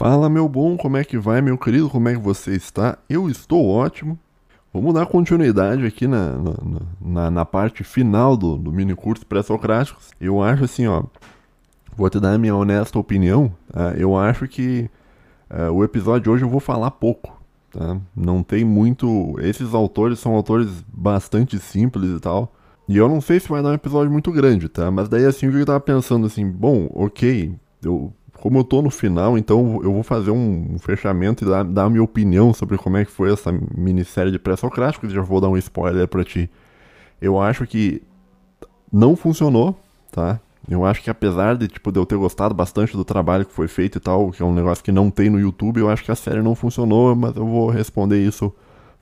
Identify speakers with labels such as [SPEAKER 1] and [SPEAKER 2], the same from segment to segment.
[SPEAKER 1] Fala, meu bom, como é que vai, meu querido? Como é que você está? Eu estou ótimo. Vamos dar continuidade aqui na, na, na, na parte final do, do mini curso pré-socráticos. Eu acho assim, ó. Vou te dar a minha honesta opinião. Tá? Eu acho que uh, o episódio de hoje eu vou falar pouco. Tá? Não tem muito. Esses autores são autores bastante simples e tal. E eu não sei se vai dar um episódio muito grande, tá? Mas daí assim, eu tava pensando assim, bom, ok, eu como eu tô no final, então eu vou fazer um, fechamento e dar, dar a minha opinião sobre como é que foi essa minissérie de pré-socráticos. Já vou dar um spoiler para ti. Eu acho que não funcionou, tá? Eu acho que apesar de, tipo, de eu ter gostado bastante do trabalho que foi feito e tal, que é um negócio que não tem no YouTube, eu acho que a série não funcionou, mas eu vou responder isso,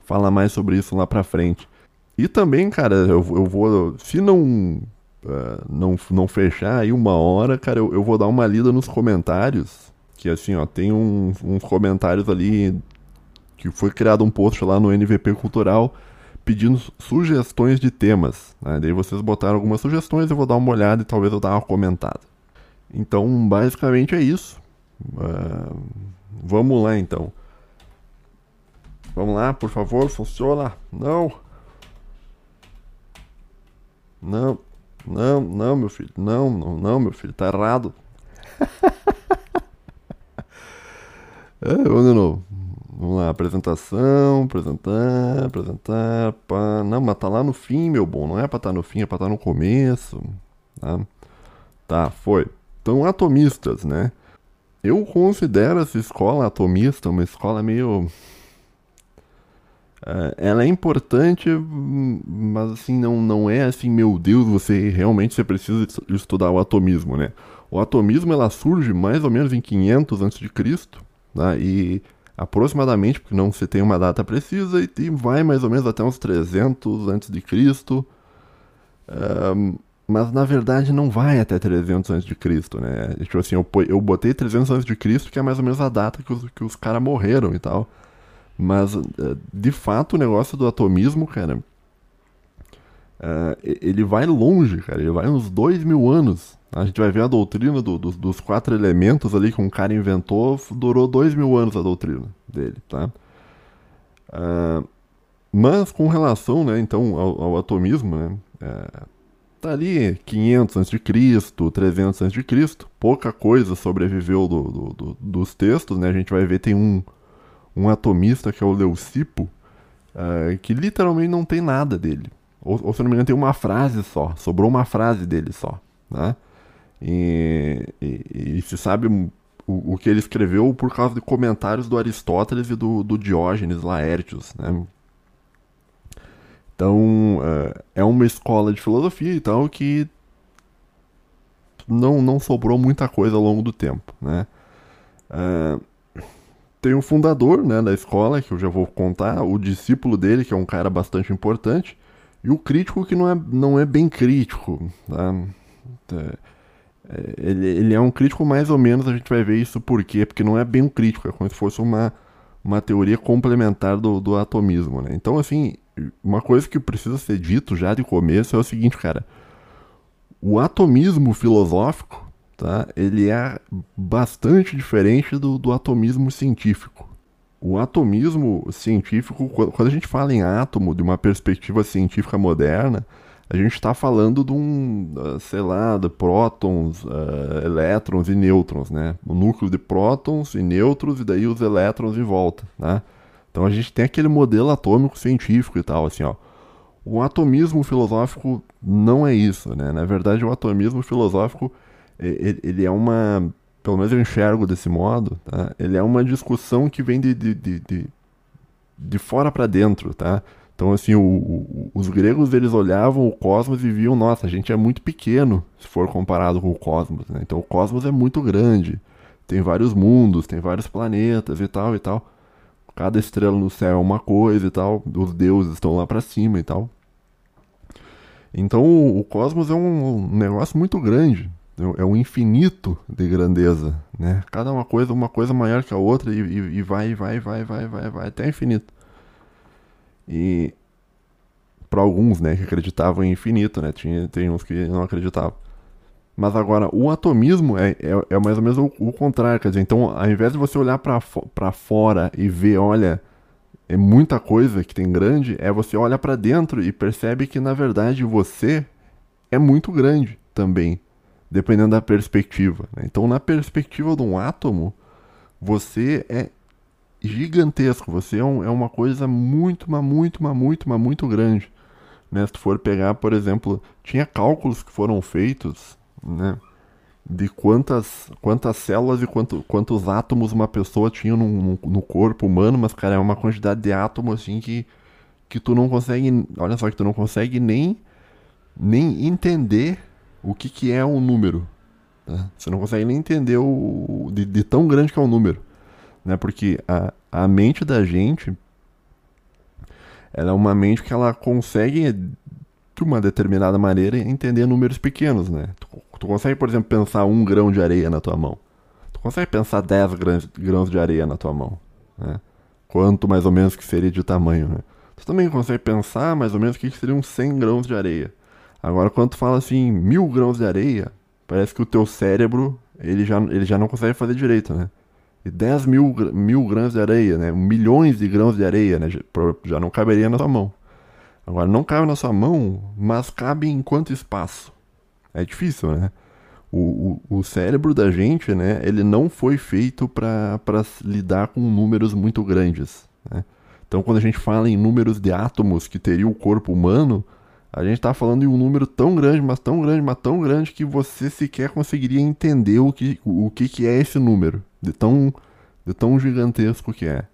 [SPEAKER 1] falar mais sobre isso lá pra frente. E também, cara, eu, eu vou. Se não uh, não, não fechar aí uma hora, cara, eu, eu vou dar uma lida nos comentários. Que assim, ó, tem uns comentários ali que foi criado um post lá no NVP Cultural pedindo sugestões de temas. Né? Daí vocês botaram algumas sugestões, eu vou dar uma olhada e talvez eu dar uma comentada. Então, basicamente é isso. Uh, vamos lá então. Vamos lá, por favor, funciona? Não. Não. Não, não, meu filho. Não, não, não, meu filho. Tá errado. é, vamos de novo. Vamos lá, apresentação, apresentar, apresentar, pá. Não, mas tá lá no fim, meu bom. Não é pra estar tá no fim, é pra estar tá no começo. Tá? tá, foi. Então, atomistas, né? Eu considero essa escola atomista uma escola meio Uh, ela é importante, mas assim, não, não é assim, meu Deus, você realmente você precisa estudar o atomismo, né? O atomismo ela surge mais ou menos em 500 a.C., tá? e aproximadamente, porque não se tem uma data precisa, e, e vai mais ou menos até uns 300 a.C., um, mas na verdade não vai até 300 a.C., né? Tipo assim, eu, eu botei 300 a.C., que é mais ou menos a data que os, que os caras morreram e tal. Mas, eh, de fato, o negócio do atomismo, cara, uh, ele vai longe, cara. Ele vai uns dois mil anos. A gente vai ver a doutrina do, do, dos quatro elementos ali que um cara inventou. Durou dois mil anos a doutrina dele, tá? Uh, mas com relação, né, então, ao, ao atomismo, né, uh, tá ali 500 a.C., 300 a.C., pouca coisa sobreviveu do, do, do, dos textos, né, a gente vai ver tem um, um atomista que é o Leucipo, uh, que literalmente não tem nada dele. Ou, ou, se não me engano, tem uma frase só. Sobrou uma frase dele só. Né? E, e, e se sabe o, o, que ele escreveu por causa de comentários do Aristóteles e do, do Diógenes Laertius. Né? Então, uh, é uma escola de filosofia e tal que não, não sobrou muita coisa ao longo do tempo. Né? Uh, tem o fundador né, da escola, que eu já vou contar, o discípulo dele, que é um cara bastante importante, e o crítico que não é, não é bem crítico. Tá? É, é, ele, ele é um crítico mais ou menos, a gente vai ver isso por quê, porque não é bem um crítico, é como se fosse uma, uma teoria complementar do, do atomismo. Né? Então, assim, uma coisa que precisa ser dito já de começo é o seguinte, cara. O atomismo filosófico tá? ele é bastante diferente do, do atomismo científico. O atomismo científico, quando a gente fala em átomo de uma perspectiva científica moderna, a gente está falando de um, ah, sei lá, de prótons, uh, elétrons e nêutrons, né? O núcleo de prótons e nêutrons e daí os elétrons em volta, né? Então a gente tem aquele modelo atômico científico e tal, assim, ó. O atomismo filosófico não é isso, né? Na verdade, o atomismo filosófico ele é uma. Pelo menos eu enxergo desse modo, tá? Ele é uma discussão que vem de, de, de, de, de fora para dentro, tá? Então, assim, o, o, os gregos eles olhavam o cosmos e viam, nossa, a gente é muito pequeno se for comparado com o cosmos, né? Então, o cosmos é muito grande, tem vários mundos, tem vários planetas e tal e tal. Cada estrela no céu é uma coisa e tal, os deuses estão lá para cima e tal. Então, o, o cosmos é um negócio muito grande, é um infinito de grandeza, né? Cada uma coisa, uma coisa maior que a outra e, e, e vai, vai, vai, vai, vai, vai até infinito. E para alguns, né, que acreditavam em infinito, né? Tinha, tem uns que não acreditavam. Mas agora, o atomismo é, é, é mais ou menos o, o, contrário. Quer dizer, então, ao invés de você olhar para fora e ver, olha, é muita coisa que tem grande, é você olha para dentro e percebe que, na verdade, você é muito grande também, dependendo da perspectiva. Né? Então, na perspectiva de um átomo, você é gigantesco. Você é, um, é uma coisa muito, mas muito, mas muito, mas muito grande. Né? Se tu for pegar, por exemplo, tinha cálculos que foram feitos, né? De quantas, quantas células e quanto, quantos átomos uma pessoa tinha no, no, no, corpo humano, mas, cara, é uma quantidade de átomos, assim, que, que tu não consegue, olha só, que tu não consegue nem, nem entender o que, que é um número. Tá? Você não consegue nem entender o, de, de tão grande que é o número. Né? Porque a, a mente da gente, ela é uma mente que ela consegue, de uma determinada maneira, entender números pequenos, né? Tu, tu consegue, por exemplo, pensar um grão de areia na tua mão. Tu consegue pensar 10 grãos, grãos de areia na tua mão, né? Quanto mais ou menos que seria de tamanho, né? Tu também consegue pensar mais ou menos o que seriam 100 grãos de areia. Agora, quando tu fala assim, mil grãos de areia, parece que o teu cérebro, ele já, ele já não consegue fazer direito, né? E 10 mil, mil grãos de areia, né? Milhões de grãos de areia, né? Já não caberia na sua mão. Agora, não cabe na sua mão, mas cabe em quanto espaço? É difícil, né? O, o, o cérebro da gente, né? Ele não foi feito para lidar com números muito grandes, né? Então, quando a gente fala em números de átomos que teria o corpo humano, a gente está falando de um número tão grande, mas tão grande, mas tão grande que você sequer conseguiria entender o que, o que, que é esse número de tão, de tão gigantesco que é.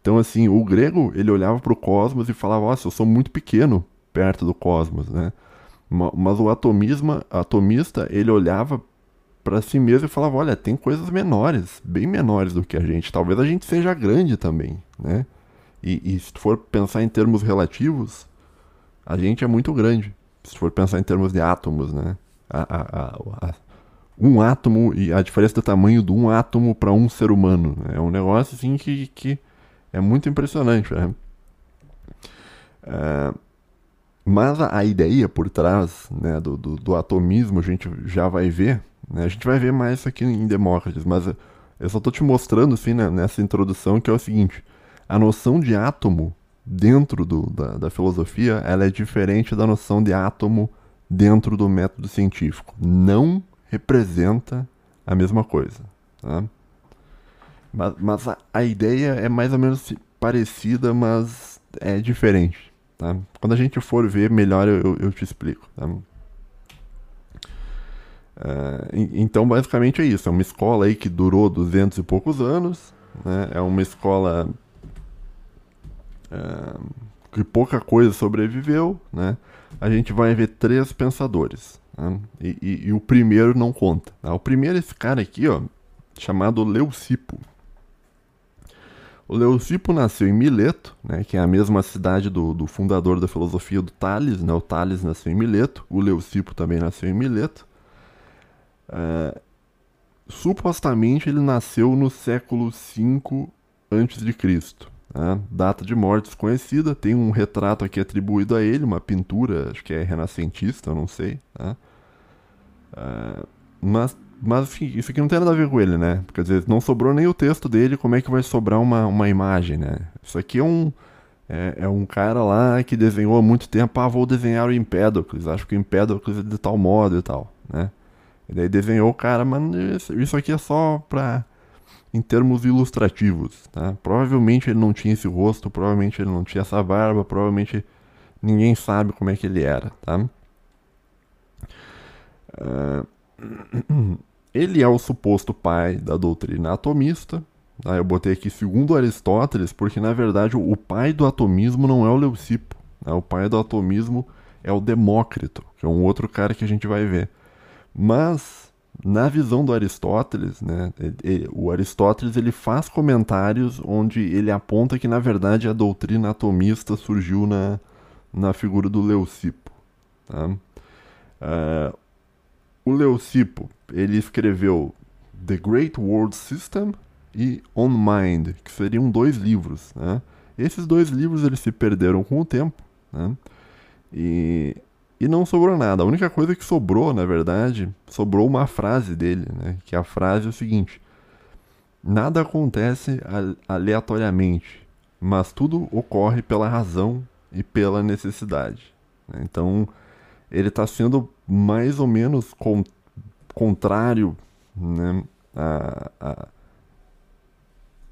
[SPEAKER 1] Então, assim, o grego, ele olhava para o cosmos e falava, nossa, eu sou muito pequeno perto do cosmos, né? Mas o atomismo, atomista, ele olhava para si mesmo e falava, olha, tem coisas menores, bem menores do que a gente. Talvez a gente seja grande também, né? E, e se for pensar em termos relativos, a gente é muito grande. Se for pensar em termos de átomos, né? A, a, a, um átomo e a diferença do tamanho de um átomo para um ser humano. Né? É um negócio assim que, que é muito impressionante. Né? É, mas a, ideia por trás né, do, do, do, atomismo a gente já vai ver. Né? A gente vai ver mais isso aqui em Demócritas, mas eu só estou te mostrando assim, né, nessa introdução que é o seguinte: a noção de átomo dentro do, da, da filosofia ela é diferente da noção de átomo dentro do método científico. Não representa a mesma coisa. Tá? Mas, mas a, a, ideia é mais ou menos parecida, mas é diferente. Tá? Quando a gente for ver melhor, eu, eu te explico. Tá? Uh, então, basicamente é isso. É uma escola aí que durou duzentos e poucos anos. Né? É uma escola que pouca coisa sobreviveu. Né? A gente vai ver três pensadores. Né? E, e, e, o primeiro não conta. Tá? O primeiro é esse cara aqui, ó, chamado Leucipo. O Leucipo nasceu em Mileto, né, que é a mesma cidade do, do fundador da filosofia do Tales. Né? O Tales nasceu em Mileto, o Leucipo também nasceu em Mileto. É, supostamente ele nasceu no século V a.C. Né? Data de morte desconhecida, tem um retrato aqui atribuído a ele, uma pintura, acho que é renascentista, não sei. Né? Uh, mas, mas enfim, isso aqui não tem nada a ver com ele, né? Quer dizer, não sobrou nem o texto dele, como é que vai sobrar uma, uma imagem, né? Isso aqui é um, é, é, um cara lá que desenhou há muito tempo, ah, vou desenhar o Empédocles, acho que o Empédocles é de tal modo e tal, né? E daí desenhou o cara, mas isso aqui é só pra em termos ilustrativos. Tá? Provavelmente ele não tinha esse rosto, provavelmente ele não tinha essa barba, provavelmente ninguém sabe como é que ele era. Tá? Uh, ele é o suposto pai da doutrina atomista. Tá? Eu botei aqui segundo Aristóteles, porque na verdade o pai do atomismo não é o Leucipo. Tá? O pai do atomismo é o Demócrito, que é um outro cara que a gente vai ver. Mas na visão do Aristóteles, né, ele, o Aristóteles ele faz comentários onde ele aponta que na verdade a doutrina atomista surgiu na, na figura do Leucipo. Tá? Uh, o Leucipo ele escreveu The Great World System e On Mind, que seriam dois livros. Né? Esses dois livros eles se perderam com o tempo. Né? E e não sobrou nada. A única coisa que sobrou, na verdade, sobrou uma frase dele, né? Que a frase é o seguinte: Nada acontece aleatoriamente, mas tudo ocorre pela razão e pela necessidade. Então, ele está sendo mais ou menos con contrário né, à,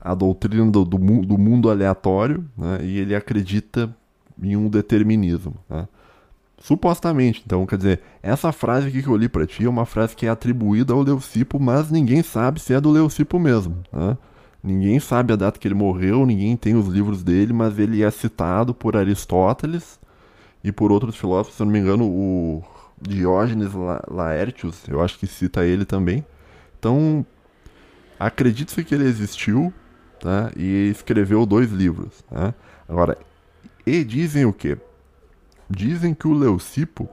[SPEAKER 1] à, doutrina do, do, do mundo aleatório, né, e ele acredita em um determinismo. Né? Supostamente, então, quer dizer, essa frase aqui que eu li para ti é uma frase que é atribuída ao Leucipo, mas ninguém sabe se é do Leucipo mesmo. Né? Ninguém sabe a data que ele morreu, ninguém tem os livros dele, mas ele é citado por Aristóteles e por outros filósofos, se eu não me engano, o Diógenes La Laertius, eu acho que cita ele também. Então, acredito que ele existiu tá? e escreveu dois livros. Tá? Agora, e dizem o quê? Dizem que o Leucipo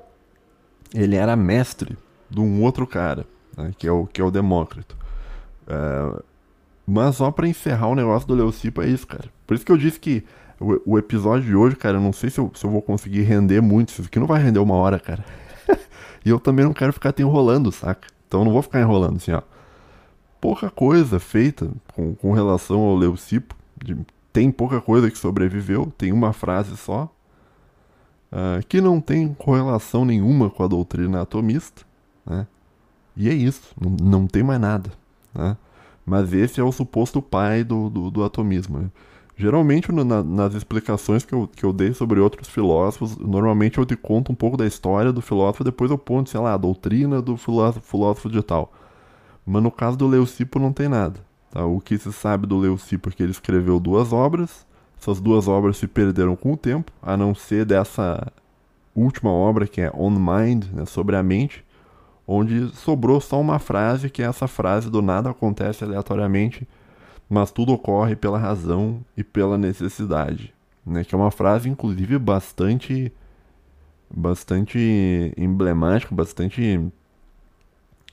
[SPEAKER 1] ele era mestre de um outro cara, né? que, é o, que é o Demócrito. Uh, mas só para encerrar o negócio do Leucipo é isso, cara. Por isso que eu disse que o, o episódio de hoje, cara, eu não sei se eu, se eu vou conseguir render muito. Isso aqui não vai render uma hora, cara. e eu também não quero ficar te enrolando, saca? Então eu não vou ficar enrolando assim, ó. Pouca coisa feita com, com relação ao Leucipo. De, tem pouca coisa que sobreviveu, tem uma frase só. Uh, que não tem correlação nenhuma com a doutrina atomista, né? E é isso, não, não tem mais nada, né? Mas esse é o suposto pai do, do, do atomismo. Né? Geralmente, na, nas explicações que eu, que eu dei sobre outros filósofos, normalmente eu te conto um pouco da história do filósofo, depois eu ponto, sei lá, a doutrina do filósofo, filósofo de tal. Mas no caso do Leucipo não tem nada. Tá? O que se sabe do Leucipo é que ele escreveu duas obras, essas duas obras se perderam com o tempo, a não ser dessa última obra que é On Mind, né, sobre a mente, onde sobrou só uma frase, que é essa frase do nada acontece aleatoriamente, mas tudo ocorre pela razão e pela necessidade, né? Que é uma frase, inclusive, bastante, bastante emblemática, bastante,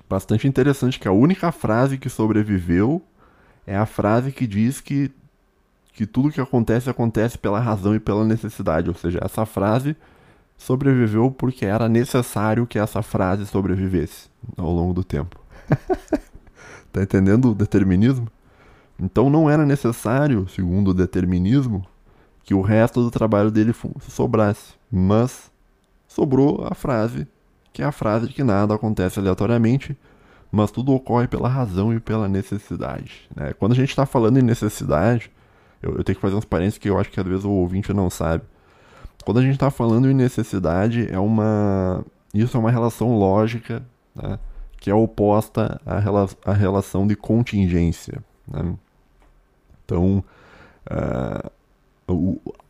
[SPEAKER 1] bastante interessante. Que a única frase que sobreviveu é a frase que diz que que tudo que acontece acontece pela razão e pela necessidade. Ou seja, essa frase sobreviveu porque era necessário que essa frase sobrevivesse ao longo do tempo. tá entendendo o determinismo? Então não era necessário, segundo o determinismo, que o resto do trabalho dele sobrasse. Mas sobrou a frase, que é a frase de que nada acontece aleatoriamente, mas tudo ocorre pela razão e pela necessidade. Né? Quando a gente está falando em necessidade, eu, eu, tenho que fazer uns parênteses que eu acho que às vezes o ouvinte não sabe. Quando a gente está falando em necessidade, é uma. Isso é uma relação lógica, né? que é oposta à, rela... à relação de contingência. Né? Então, uh,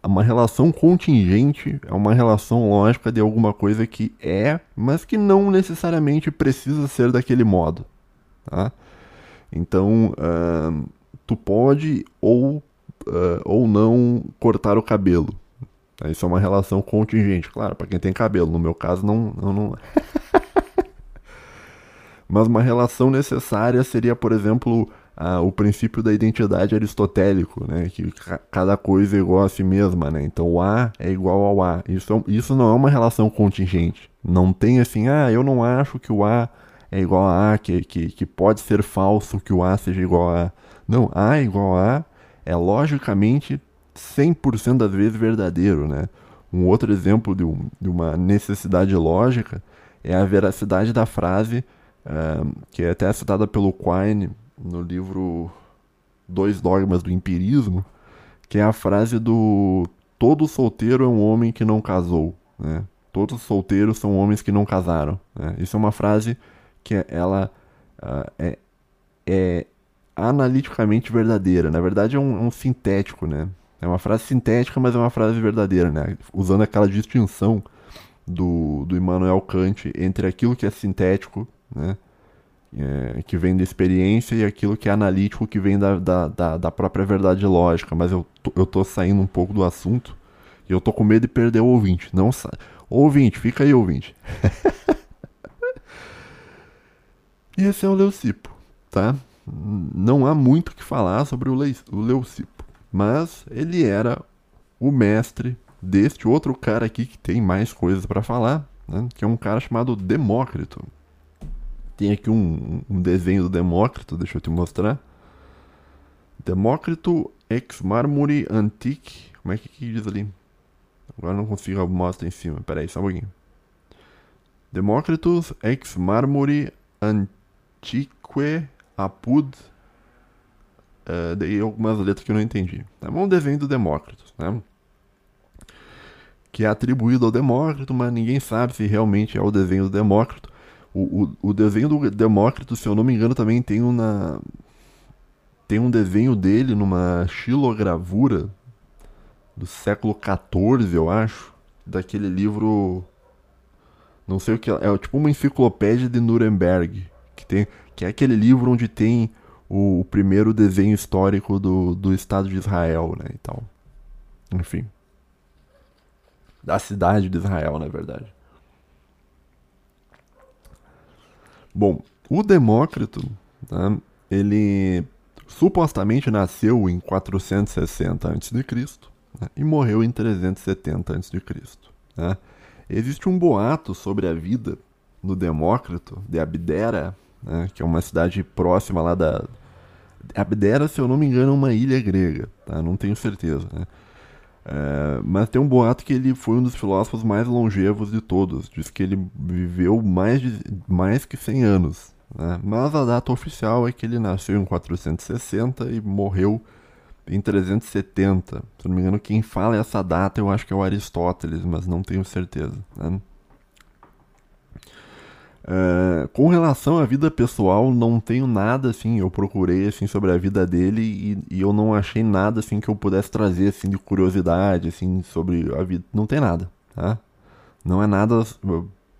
[SPEAKER 1] uma relação contingente é uma relação lógica de alguma coisa que é, mas que não necessariamente precisa ser daquele modo. Tá? Então, uh, tu pode ou, uh, ou não cortar o cabelo. Isso é uma relação contingente, claro, para quem tem cabelo. No meu caso, não. não, não... mas uma relação necessária seria, por exemplo, ah, o princípio da identidade aristotélico, né? Que cada coisa é igual a si mesma, né? Então o A é igual ao A. Isso, é isso não é uma relação contingente. Não tem assim, ah, eu não acho que o A é igual a A, que, que, que pode ser falso que o A seja igual a A. Não, A é igual a A é logicamente 100% das vezes verdadeiro, né? Um outro exemplo de, um, de, uma necessidade lógica é a veracidade da frase, uh, que é até citada pelo Quine no livro Dois Dogmas do Empirismo, que é a frase do todo solteiro é um homem que não casou, né? Todos solteiros são homens que não casaram. Né? Isso é uma frase que ela uh, é, é, analiticamente verdadeira. Na verdade, é um, um, sintético, né? É uma frase sintética, mas é uma frase verdadeira, né? Usando aquela distinção do, do Immanuel Kant entre aquilo que é sintético, né? é, que vem da experiência e aquilo que é analítico que vem da, da, da, da própria verdade lógica. Mas eu, eu tô saindo um pouco do assunto e eu tô com medo de perder o ouvinte. Não sa... Ouvinte, fica aí, ouvinte. e esse é o Leucipo, tá? Não há muito o que falar sobre o, Le... o Leucipo, mas ele era o mestre deste outro cara aqui que tem mais coisas para falar, né, que é um cara chamado Demócrito. Tem aqui um, um desenho do Demócrito, deixa eu te mostrar. Demócrito ex marmori antique. Como é que, que diz ali? Agora não consigo mostrar em cima. Pera aí, só um pouquinho. Demócritus ex marmori antique apud. Uh, daí algumas letras que eu não entendi. Bom? Um desenho do Demócritus, né? Que é atribuído ao Demócrito, mas ninguém sabe se realmente é o desenho do Demócrito. O, o, o desenho do Demócrito, se eu não me engano, também tem uma. Tem um desenho dele numa xilogravura do século XIV, eu acho. Daquele livro. Não sei o que é. É tipo uma enciclopédia de Nuremberg. Que, tem, que é aquele livro onde tem o, o primeiro desenho histórico do, do Estado de Israel, né? E tal. Enfim. Da cidade de Israel, na verdade. Bom, o Demócrito, né, ele supostamente nasceu em 460 a.C. Né, e morreu em 370 a.C. Né. Existe um boato sobre a vida do Demócrito, de Abdera, né, que é uma cidade próxima lá da. Abdera, se eu não me engano, é uma ilha grega, tá? não tenho certeza. Né? É, mas tem um boato que ele foi um dos filósofos mais longevos de todos. Diz que ele viveu mais, de, mais que 100 anos. Né? Mas a data oficial é que ele nasceu em 460 e morreu em 370. Se não me engano, quem fala essa data eu acho que é o Aristóteles, mas não tenho certeza. Né? É, com relação à vida pessoal, não tenho nada assim. Eu procurei assim sobre a vida dele e, e, eu não achei nada assim que eu pudesse trazer assim de curiosidade assim sobre a vida. Não tem nada, tá? Não é nada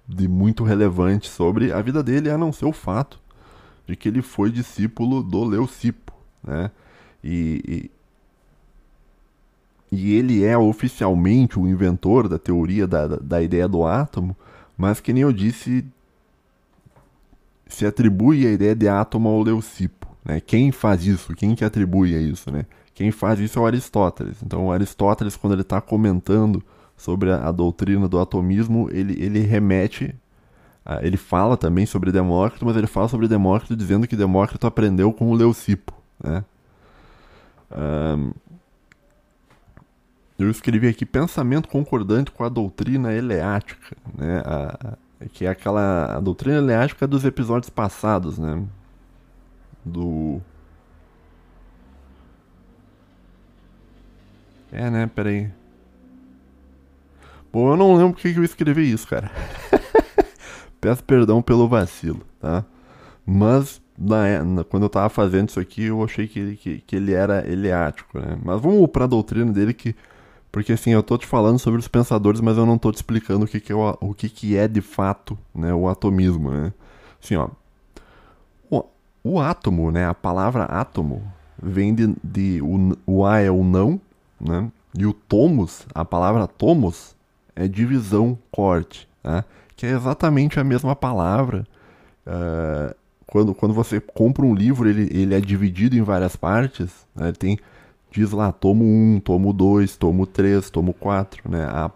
[SPEAKER 1] de muito relevante sobre a vida dele, a não ser o fato de que ele foi discípulo do Leucipo, né? E, e, e ele é oficialmente o inventor da teoria da, da, da ideia do átomo, mas que nem eu disse, se atribui a ideia de átomo ao Leucipo. Né? Quem faz isso? Quem que atribui a isso? Né? Quem faz isso é o Aristóteles. Então, o Aristóteles, quando ele está comentando sobre a, a, doutrina do atomismo, ele, ele remete, a, ele fala também sobre Demócrito, mas ele fala sobre Demócrito dizendo que Demócrito aprendeu com o Leucipo. Né? Um, eu escrevi aqui pensamento concordante com a doutrina eleática. Né? A, que é aquela doutrina eleática dos episódios passados, né? Do. É, né? Peraí. Bom, eu não lembro porque que eu escrevi isso, cara. Peço perdão pelo vacilo, tá? Mas na, na, quando eu tava fazendo isso aqui, eu achei que, que, que ele era eleático, né? Mas vamos pra doutrina dele que porque assim, eu tô te falando sobre os pensadores, mas eu não tô te explicando o que, que, é, o, o que, que é de fato né, o atomismo, né? Assim, ó. O, o átomo, né? A palavra átomo vem de, de o, o A é o não, né? E o tomos, a palavra tomos, é divisão, corte, né? Que é exatamente a mesma palavra. Uh, quando, quando você compra um livro, ele, ele é dividido em várias partes, né? tem diz lá tomo 1, tomo 2, tomo 3, tomo 4, né? A,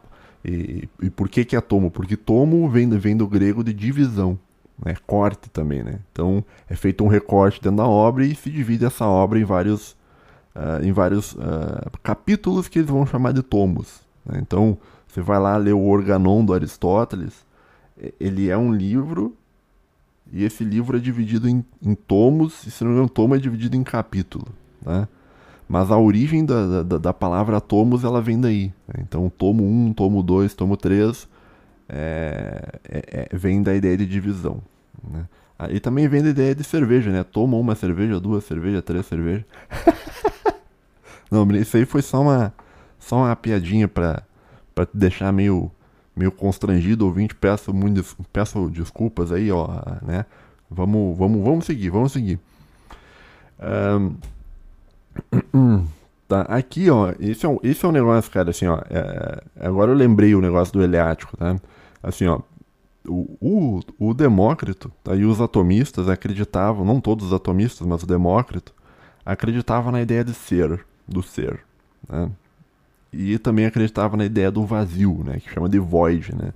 [SPEAKER 1] e, e, por que que é tomo? Porque tomo vem, vem do grego de divisão, né? Corte também, né? Então é feito um recorte dentro da obra e se divide essa obra em vários, uh, em vários uh, capítulos que eles vão chamar de tomos. Né? Então você vai lá ler o Organon do Aristóteles, ele é um livro e esse livro é dividido em, em tomos, e se não me engano, tomo é dividido em capítulo, né? Mas a origem da, da, da palavra tomos, ela vem daí. Então, tomo 1, tomo 2, tomo 3 é, é, é, vem da ideia de divisão. Né? Aí também vem da ideia de cerveja, né? Toma uma cerveja, duas cervejas, três cervejas. Não, isso aí foi só uma, só uma piadinha pra, pra te deixar meio, meio constrangido, ouvinte. Peço, muito, peço desculpas aí, ó, né? Vamos, vamos, vamos seguir, vamos seguir. Um, Tá, aqui, ó, esse é, um, esse é um negócio, cara, assim, ó, é, agora eu lembrei o negócio do eleático, tá? Assim, ó, o, o, o Demócrito tá, e os atomistas acreditavam, não todos os atomistas, mas o Demócrito, acreditava na ideia de ser, do ser, né? E também acreditava na ideia do vazio, né, que chama de void, né?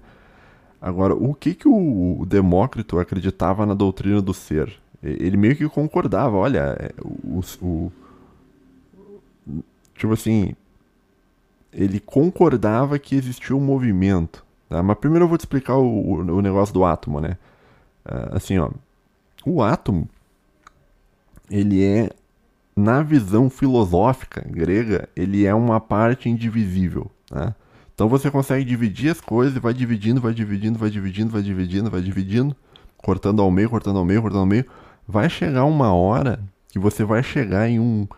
[SPEAKER 1] Agora, o que que o Demócrito acreditava na doutrina do ser? Ele meio que concordava, olha, é, o, o tipo assim, ele concordava que existia um movimento. Tá? Mas primeiro eu vou te explicar o, o negócio do átomo, né? Uh, assim, ó, o átomo, ele é, na visão filosófica grega, ele é uma parte indivisível, né? Então você consegue dividir as coisas e vai dividindo, vai dividindo, vai dividindo, vai dividindo, vai dividindo, cortando ao meio, cortando ao meio, cortando ao meio. Vai chegar uma hora que você vai chegar em um,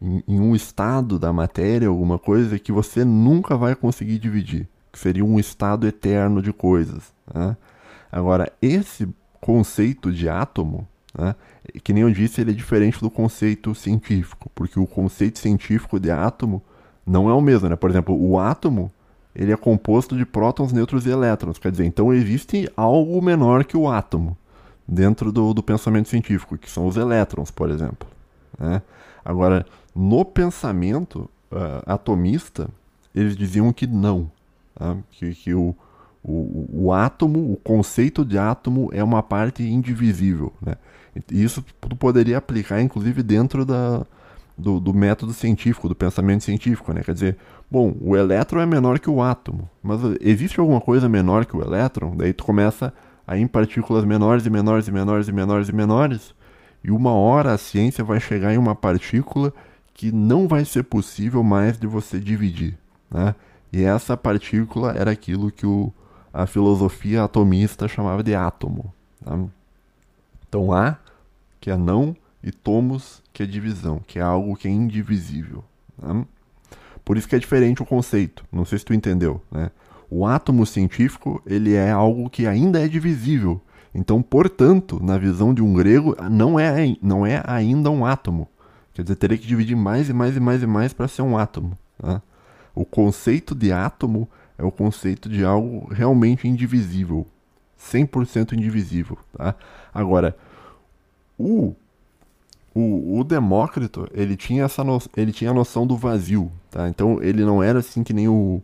[SPEAKER 1] em, em um estado da matéria, alguma coisa que você nunca vai conseguir dividir, que seria um estado eterno de coisas. Né? Agora, esse conceito de átomo, né, que nem eu disse, ele é diferente do conceito científico, porque o conceito científico de átomo não é o mesmo. Né? Por exemplo, o átomo ele é composto de prótons, nêutrons e elétrons, quer dizer, então existe algo menor que o átomo dentro do, do pensamento científico, que são os elétrons, por exemplo. Né? Agora, no pensamento uh, atomista, eles diziam que não, tá? que, que o, o, o, átomo, o conceito de átomo é uma parte indivisível. Né? E isso tu poderia aplicar, inclusive, dentro da, do, do, método científico, do pensamento científico. Né? Quer dizer, bom, o elétron é menor que o átomo, mas existe alguma coisa menor que o elétron? Daí tu começa a ir em partículas menores e menores e menores e menores e menores, e uma hora a ciência vai chegar em uma partícula que não vai ser possível mais de você dividir. Né? E essa partícula era aquilo que o, a filosofia atomista chamava de átomo. Tá? Então, A, que é não, e tomos, que é divisão, que é algo que é indivisível. Tá? Por isso que é diferente o conceito. Não sei se tu entendeu. Né? O átomo científico ele é algo que ainda é divisível. Então, portanto, na visão de um grego, não é, não é ainda um átomo. Quer dizer, teria que dividir mais e mais e mais e mais para ser um átomo. Tá? O conceito de átomo é o conceito de algo realmente indivisível. 100% indivisível. Tá? Agora, o, o, o, Demócrito, ele tinha, essa no, ele tinha a noção do vazio. Tá? Então, ele não era assim que nem o,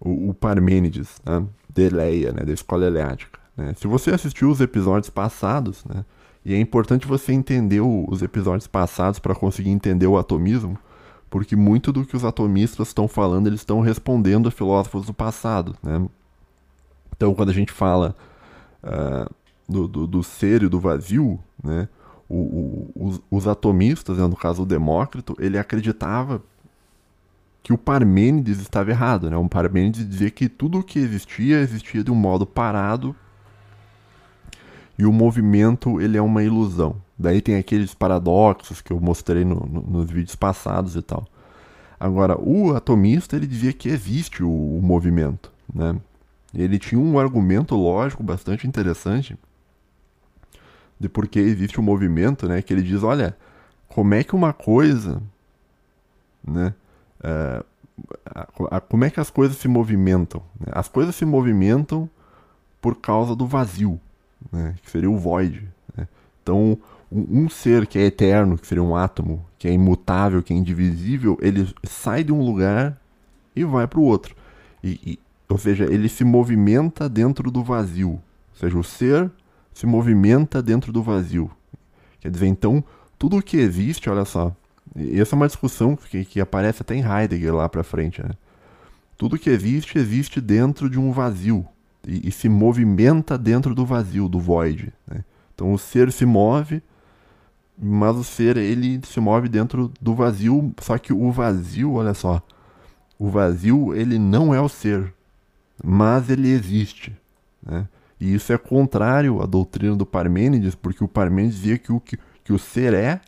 [SPEAKER 1] o, o Parmênides, tá? de Eleia, né? da escola eleática. Né? Se você assistiu os episódios passados, né? E é importante você entender os episódios passados para conseguir entender o atomismo, porque muito do que os atomistas estão falando, eles estão respondendo a filósofos do passado, né? Então, quando a gente fala uh, do, do, do, ser e do vazio, né? O, o, os, os, atomistas, né, no caso o Demócrito, ele acreditava que o Parmênides estava errado, né? O Parmênides dizia que tudo o que existia existia de um modo parado e o movimento ele é uma ilusão. Daí tem aqueles paradoxos que eu mostrei no, no, nos vídeos passados e tal. Agora, o atomista ele dizia que existe o, o movimento, né? Ele tinha um argumento lógico bastante interessante de por que existe o movimento, né? Que ele diz, olha, como é que uma coisa, né? Uh, a, a, como é que as coisas se movimentam? As coisas se movimentam por causa do vazio né, que seria o void. Né? Então, um, um, ser que é eterno, que seria um átomo, que é imutável, que é indivisível, ele sai de um lugar e vai para o outro. E, e, ou seja, ele se movimenta dentro do vazio. Ou seja, o ser se movimenta dentro do vazio. Quer dizer, então, tudo o que existe, olha só, e essa é uma discussão que, que aparece até em Heidegger lá para frente. Né? Tudo que existe, existe dentro de um vazio e, e se movimenta dentro do vazio, do void. Né? Então o ser se move, mas o ser ele se move dentro do vazio, só que o vazio, olha só, o vazio ele não é o ser, mas ele existe. Né? E isso é contrário à doutrina do Parmênides, porque o Parmênides dizia que o, que, que o ser é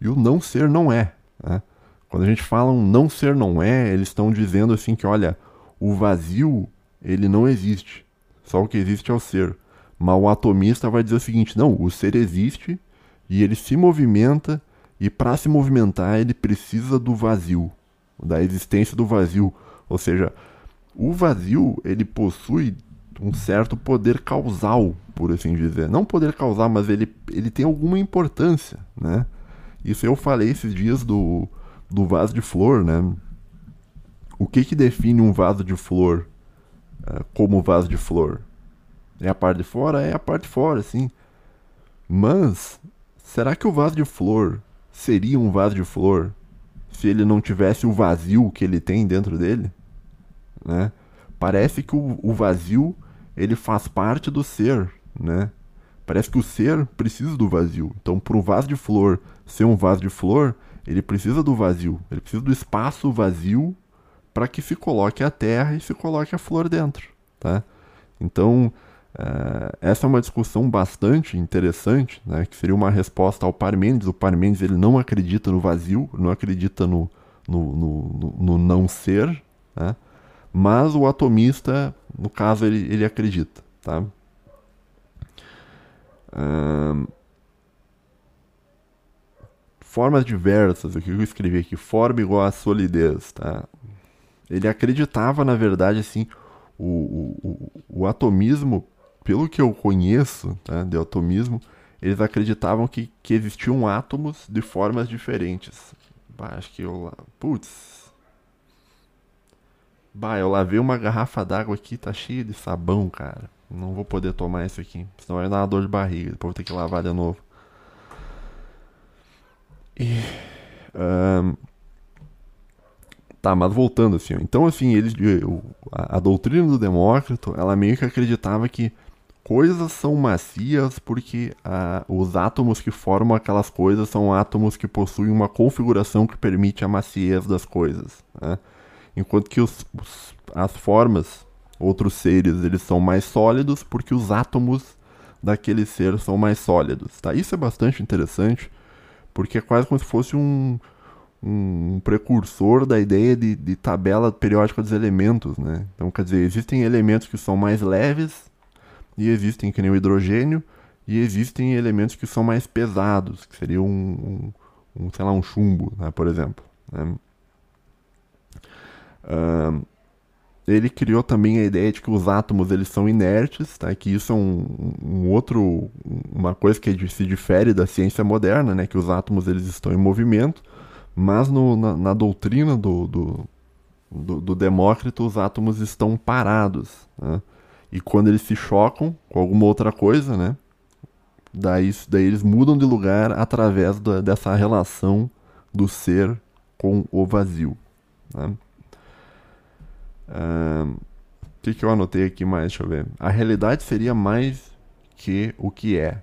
[SPEAKER 1] e o não ser não é. Né? Quando a gente fala um não ser não é, eles estão dizendo assim que, olha, o vazio ele não existe. Só o que existe é o ser. Mas o atomista vai dizer o seguinte: não, o ser existe e ele se movimenta, e para se movimentar ele precisa do vazio, da existência do vazio. Ou seja, o vazio ele possui um certo poder causal, por assim dizer. Não poder causar, mas ele, ele tem alguma importância, né? Isso eu falei esses dias do, do vaso de flor, né? O que que define um vaso de flor? É, como vaso de flor. É a parte de fora? É a parte de fora, sim. Mas, será que o vaso de flor seria um vaso de flor se ele não tivesse o vazio que ele tem dentro dele? Né? Parece que o, o vazio ele faz parte do ser, né? Parece que o ser precisa do vazio. Então, para um vaso de flor ser um vaso de flor, ele precisa do vazio. Ele precisa do espaço vazio para que se coloque a terra e se coloque a flor dentro, tá? Então, uh, essa é uma discussão bastante interessante, né? Que seria uma resposta ao Parmênides. O Parmênides ele não acredita no vazio, não acredita no, no, no, no não ser, né? Mas o atomista, no caso, ele, ele acredita, tá? formas diversas, o que eu escrevi aqui, forma igual a solidez, tá? Ele acreditava, na verdade, assim, o, o, o, atomismo, pelo que eu conheço, tá, de atomismo, eles acreditavam que, que existiam átomos de formas diferentes. Bah, acho que eu... Putz... Bah, eu lavei uma garrafa d'água aqui, tá cheia de sabão, cara. Não vou poder tomar isso aqui. Senão vai dar uma dor de barriga. Depois vou ter que lavar de novo. E, um, tá, mas voltando assim. Então, assim, eles, a, a doutrina do Demócrito, ela meio que acreditava que coisas são macias porque ah, os átomos que formam aquelas coisas são átomos que possuem uma configuração que permite a maciez das coisas. Né? Enquanto que os, os, as formas outros seres eles são mais sólidos porque os átomos daquele ser são mais sólidos. Tá? Isso é bastante interessante porque é quase como se fosse um, um precursor da ideia de, de tabela periódica dos elementos. Né? Então, quer dizer, existem elementos que são mais leves e existem, que nem o hidrogênio, e existem elementos que são mais pesados, que seria um, um, um sei lá, um chumbo, né, por exemplo. Né? Ele criou também a ideia de que os átomos eles são inertes, tá? que isso é um, um, outro, uma coisa que se difere da ciência moderna, né? que os átomos eles estão em movimento, mas no, na, na, doutrina do, do, do, do, Demócrito os átomos estão parados. Né? E quando eles se chocam com alguma outra coisa, né? daí, daí eles mudam de lugar através da, dessa relação do ser com o vazio. Né? O que, que eu anotei aqui mais? Deixa eu ver. A realidade seria mais que o que é.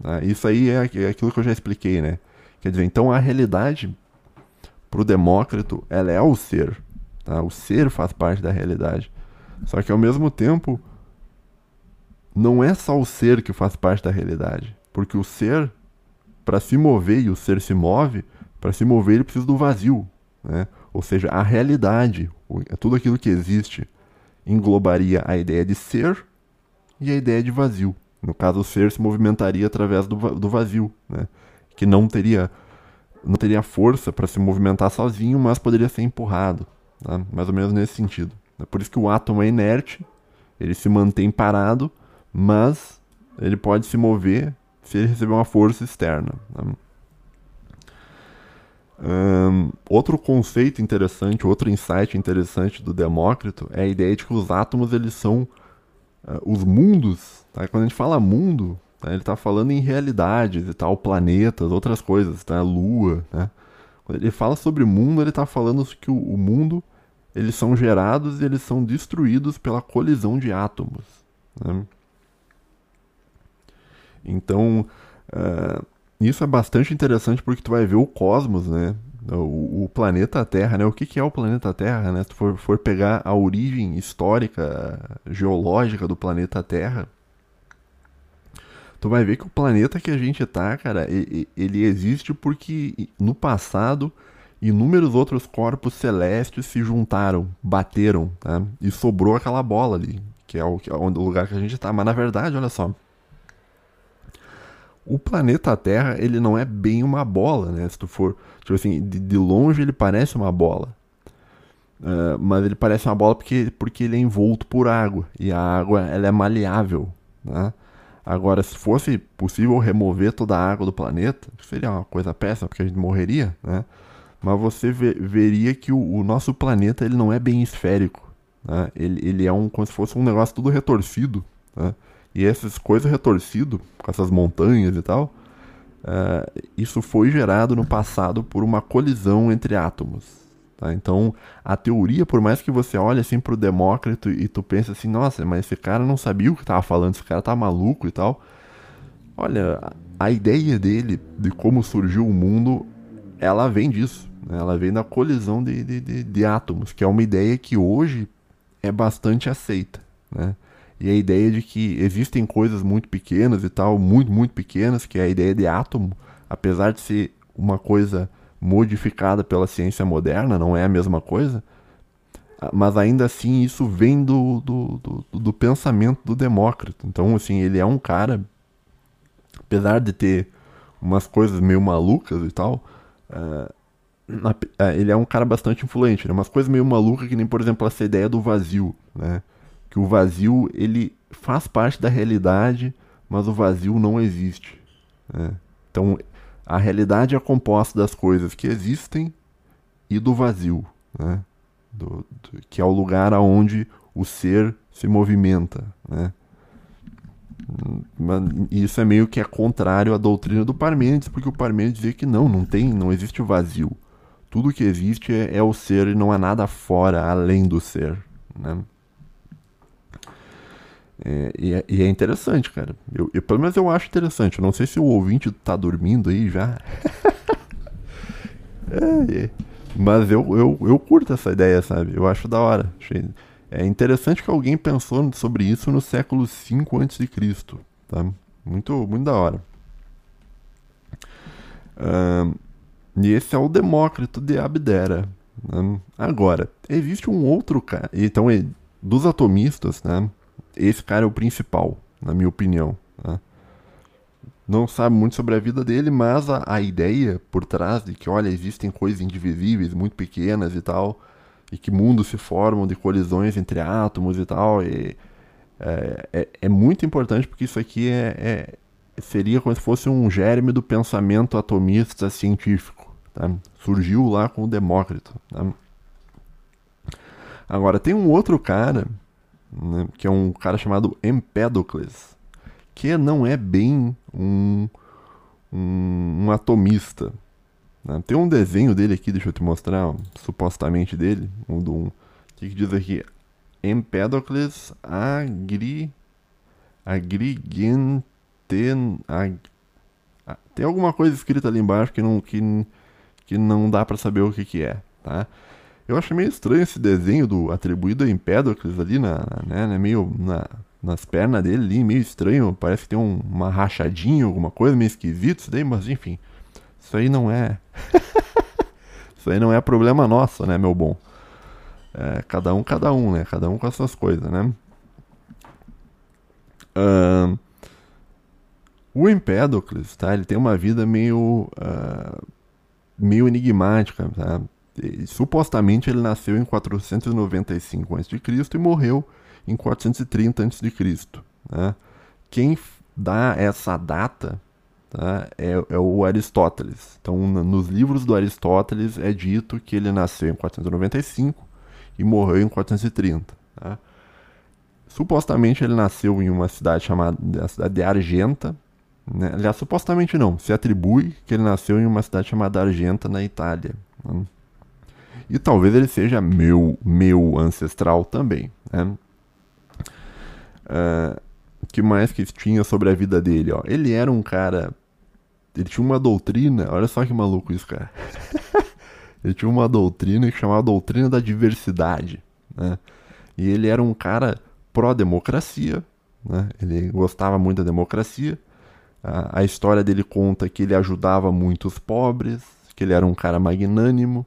[SPEAKER 1] Né? Isso aí é, é aquilo que eu já expliquei, né? Quer dizer, então a realidade, para o Demócrito, ela é o ser. Tá? O ser faz parte da realidade. Só que ao mesmo tempo, não é só o ser que faz parte da realidade. Porque o ser, para se mover, e o ser se move, para se mover ele precisa do vazio. Né? Ou seja, a realidade, tudo aquilo que existe, englobaria a ideia de ser e a ideia de vazio. No caso, o ser se movimentaria através do, do vazio, né? que não teria, não teria força para se movimentar sozinho, mas poderia ser empurrado. Tá? Mais ou menos nesse sentido. É por isso que o átomo é inerte, ele se mantém parado, mas ele pode se mover se ele receber uma força externa. Tá? Um, outro conceito interessante, outro insight interessante do Demócrito é a ideia de que os átomos eles são uh, os mundos. Tá? Quando a gente fala mundo, tá? ele está falando em realidades e tal, planetas, outras coisas, tá? Lua. Né? Quando ele fala sobre mundo, ele está falando que o, o, mundo eles são gerados e eles são destruídos pela colisão de átomos. Né? Então, uh, isso é bastante interessante porque tu vai ver o cosmos, né? O, o planeta Terra, né? O que, que é o planeta Terra, né? Se tu for, for pegar a origem histórica, geológica do planeta Terra, tu vai ver que o planeta que a gente tá, cara, ele existe porque no passado inúmeros outros corpos celestes se juntaram, bateram, tá? E sobrou aquela bola ali, que é o, que é o lugar que a gente tá. Mas na verdade, olha só, o planeta Terra, ele não é bem uma bola, né? Se tu for, tipo assim, de, de longe ele parece uma bola. Uh, mas ele parece uma bola porque, porque ele é envolto por água. E a água, ela é maleável, né? Agora, se fosse possível remover toda a água do planeta, seria uma coisa péssima, porque a gente morreria, né? Mas você veria que o, o, nosso planeta, ele não é bem esférico, né? Ele, ele é um, como se fosse um negócio tudo retorcido, né? E essas coisas retorcido com essas montanhas e tal, uh, isso foi gerado no passado por uma colisão entre átomos. Tá? Então, a teoria, por mais que você olhe assim pro Demócrito e tu pense assim, nossa, mas esse cara não sabia o que estava falando, esse cara tá maluco e tal. Olha, a ideia dele de como surgiu o mundo, ela vem disso. Né? Ela vem da colisão de, de, de, de átomos, que é uma ideia que hoje é bastante aceita. Né? E a ideia de que existem coisas muito pequenas e tal, muito, muito pequenas, que é a ideia de átomo, apesar de ser uma coisa modificada pela ciência moderna, não é a mesma coisa, mas ainda assim isso vem do, do, do, do pensamento do Demócrito. Então, assim, ele é um cara, apesar de ter umas coisas meio malucas e tal, uh, ele é um cara bastante influente. Né? Umas coisas meio malucas, que nem, por exemplo, essa ideia do vazio, né? que o vazio ele faz parte da realidade, mas o vazio não existe. Né? Então, a realidade é composta das coisas que existem e do vazio, né? do, do, que é o lugar aonde o ser se movimenta. Né? Isso é meio que é contrário à doutrina do Parmênides, porque o Parmênides dizia que não, não tem, não existe vazio. Tudo que existe é, é o ser e não há nada fora, além do ser. Né? É, e, é, e, é, interessante, cara. Eu, eu, pelo menos eu acho interessante. Eu não sei se o ouvinte tá dormindo aí já. é, é, mas eu, eu, eu curto essa ideia, sabe? Eu acho da hora. É interessante que alguém pensou sobre isso no século V a.C. Tá? Muito, muito da hora. Uh, e esse é o Demócrito de Abdera. Né? Agora, existe um outro cara. Então, dos atomistas, né? Esse cara é o principal, na minha opinião. Né? Não sabe muito sobre a vida dele, mas a, a, ideia por trás de que, olha, existem coisas indivisíveis, muito pequenas e tal, e que mundos se formam de colisões entre átomos e tal, e, é, é, é, muito importante porque isso aqui é, é, seria como se fosse um germe do pensamento atomista científico. Tá? Surgiu lá com o Demócrito. Tá? Agora, tem um outro cara né, que é um cara chamado Empédocles, que não é bem um, um, um atomista. Né? Tem um desenho dele aqui, deixa eu te mostrar, supostamente dele, um, um que, que diz aqui? Empédocles agri, agrigenten, ag, tem alguma coisa escrita ali embaixo que não, que, que não dá para saber o que, que é, tá? Eu acho meio estranho esse desenho do atribuído a Empédocles ali, na, né, né, meio na, nas pernas dele ali, meio estranho. Parece que tem um, uma rachadinha, alguma coisa meio esquisito isso daí, mas enfim. Isso aí não é. isso aí não é problema nosso, né, meu bom? É, cada um, cada um, né? Cada um com as suas coisas, né? Uh, o Empédocles, tá? Ele tem uma vida meio. Uh, meio enigmática, tá? Supostamente ele nasceu em 495 a.C. e morreu em 430 a.C. Né? Quem dá essa data tá, é, é, o Aristóteles. Então, nos livros do Aristóteles é dito que ele nasceu em 495 e morreu em 430. Tá? Supostamente ele nasceu em uma cidade chamada cidade de Argenta. Né? Aliás, supostamente não, se atribui que ele nasceu em uma cidade chamada Argenta, na Itália. Né? E talvez ele seja meu, meu ancestral também. Né? Uh, que mais que tinha sobre a vida dele? Ó? Ele era um cara. Ele tinha uma doutrina. Olha só que maluco isso, cara. ele tinha uma doutrina que chamava doutrina da diversidade. Né? E ele era um cara pró-democracia. Né? Ele gostava muito da democracia. A, a história dele conta que ele ajudava muito os pobres, que ele era um cara magnânimo,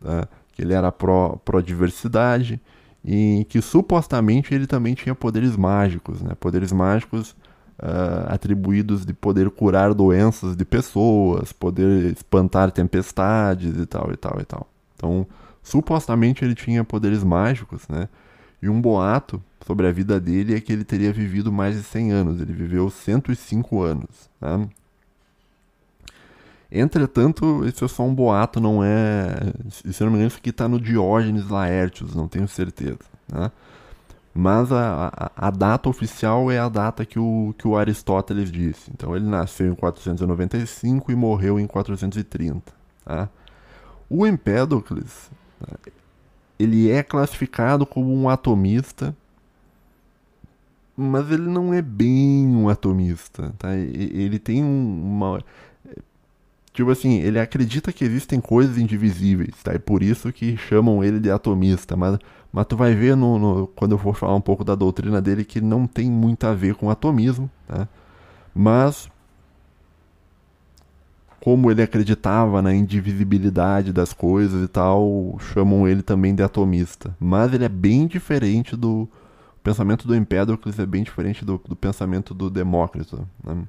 [SPEAKER 1] tá? que ele era pró-diversidade pró e que supostamente ele também tinha poderes mágicos, né? poderes mágicos uh, atribuídos de poder curar doenças de pessoas, poder espantar tempestades e tal e tal e tal. Então, supostamente ele tinha poderes mágicos, né? E um boato sobre a vida dele é que ele teria vivido mais de 100 anos. Ele viveu 105 anos. Né? Entretanto, isso é só um boato, não é. Se não me engano, isso aqui está no Diógenes Laertius, não tenho certeza. Né? Mas a, a, a, data oficial é a data que o, que o Aristóteles disse. Então ele nasceu em 495 e morreu em 430. Tá? O Empédocles ele é classificado como um atomista, mas ele não é bem um atomista. Tá? Ele tem uma. Tipo assim, ele acredita que existem coisas indivisíveis, tá? E por isso que chamam ele de atomista. Mas mas tu vai ver no, no, quando eu for falar um pouco da doutrina dele que não tem muito a ver com atomismo, tá? Mas como ele acreditava na indivisibilidade das coisas e tal, chamam ele também de atomista. Mas ele é bem diferente do o pensamento do Empédocles é bem diferente do, do pensamento do Demócrito. Né?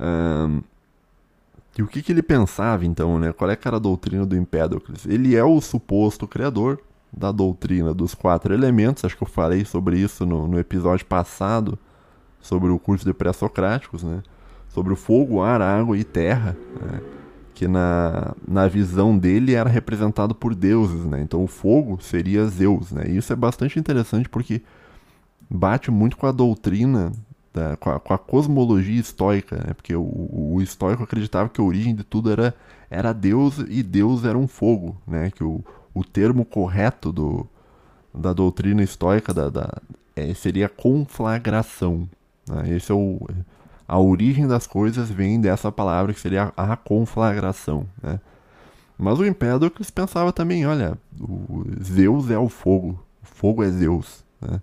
[SPEAKER 1] Um, e o que, que ele pensava então, né? Qual é que era a doutrina do Empédocles? Ele é o suposto criador da doutrina dos quatro elementos, acho que eu falei sobre isso no, no episódio passado, sobre o curso de pré-socráticos, né? Sobre o fogo, ar, água e terra, né? que na, na visão dele era representado por deuses, né? Então o fogo seria Zeus, né? E isso é bastante interessante porque bate muito com a doutrina da, com, a, com, a, cosmologia estoica, né? porque o, o, estoico acreditava que a origem de tudo era, era Deus e Deus era um fogo, né? que o, o termo correto do, da doutrina estoica da, da é, seria conflagração. Né? Esse é o, a origem das coisas vem dessa palavra que seria a conflagração. Né? Mas o Empédocles pensava também, olha, Zeus é o fogo, o fogo é Zeus. Né?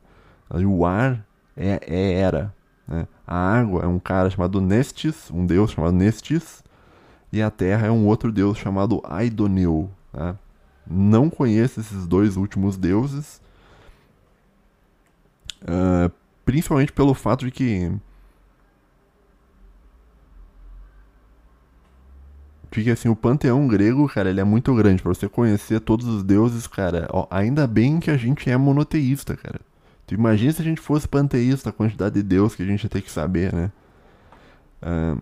[SPEAKER 1] O ar é, é era, né? A água é um cara chamado Nestis, um deus chamado Nestis, e a terra é um outro deus chamado Aidoneu. Né? Não conheço esses dois últimos deuses, uh, principalmente pelo fato de que Porque assim, o panteão grego, cara, ele é muito grande. para você conhecer todos os deuses, cara, ó, ainda bem que a gente é monoteísta, cara. Tu imagina se a gente fosse panteísta, a quantidade de Deus que a gente ia ter que saber, né? Uh,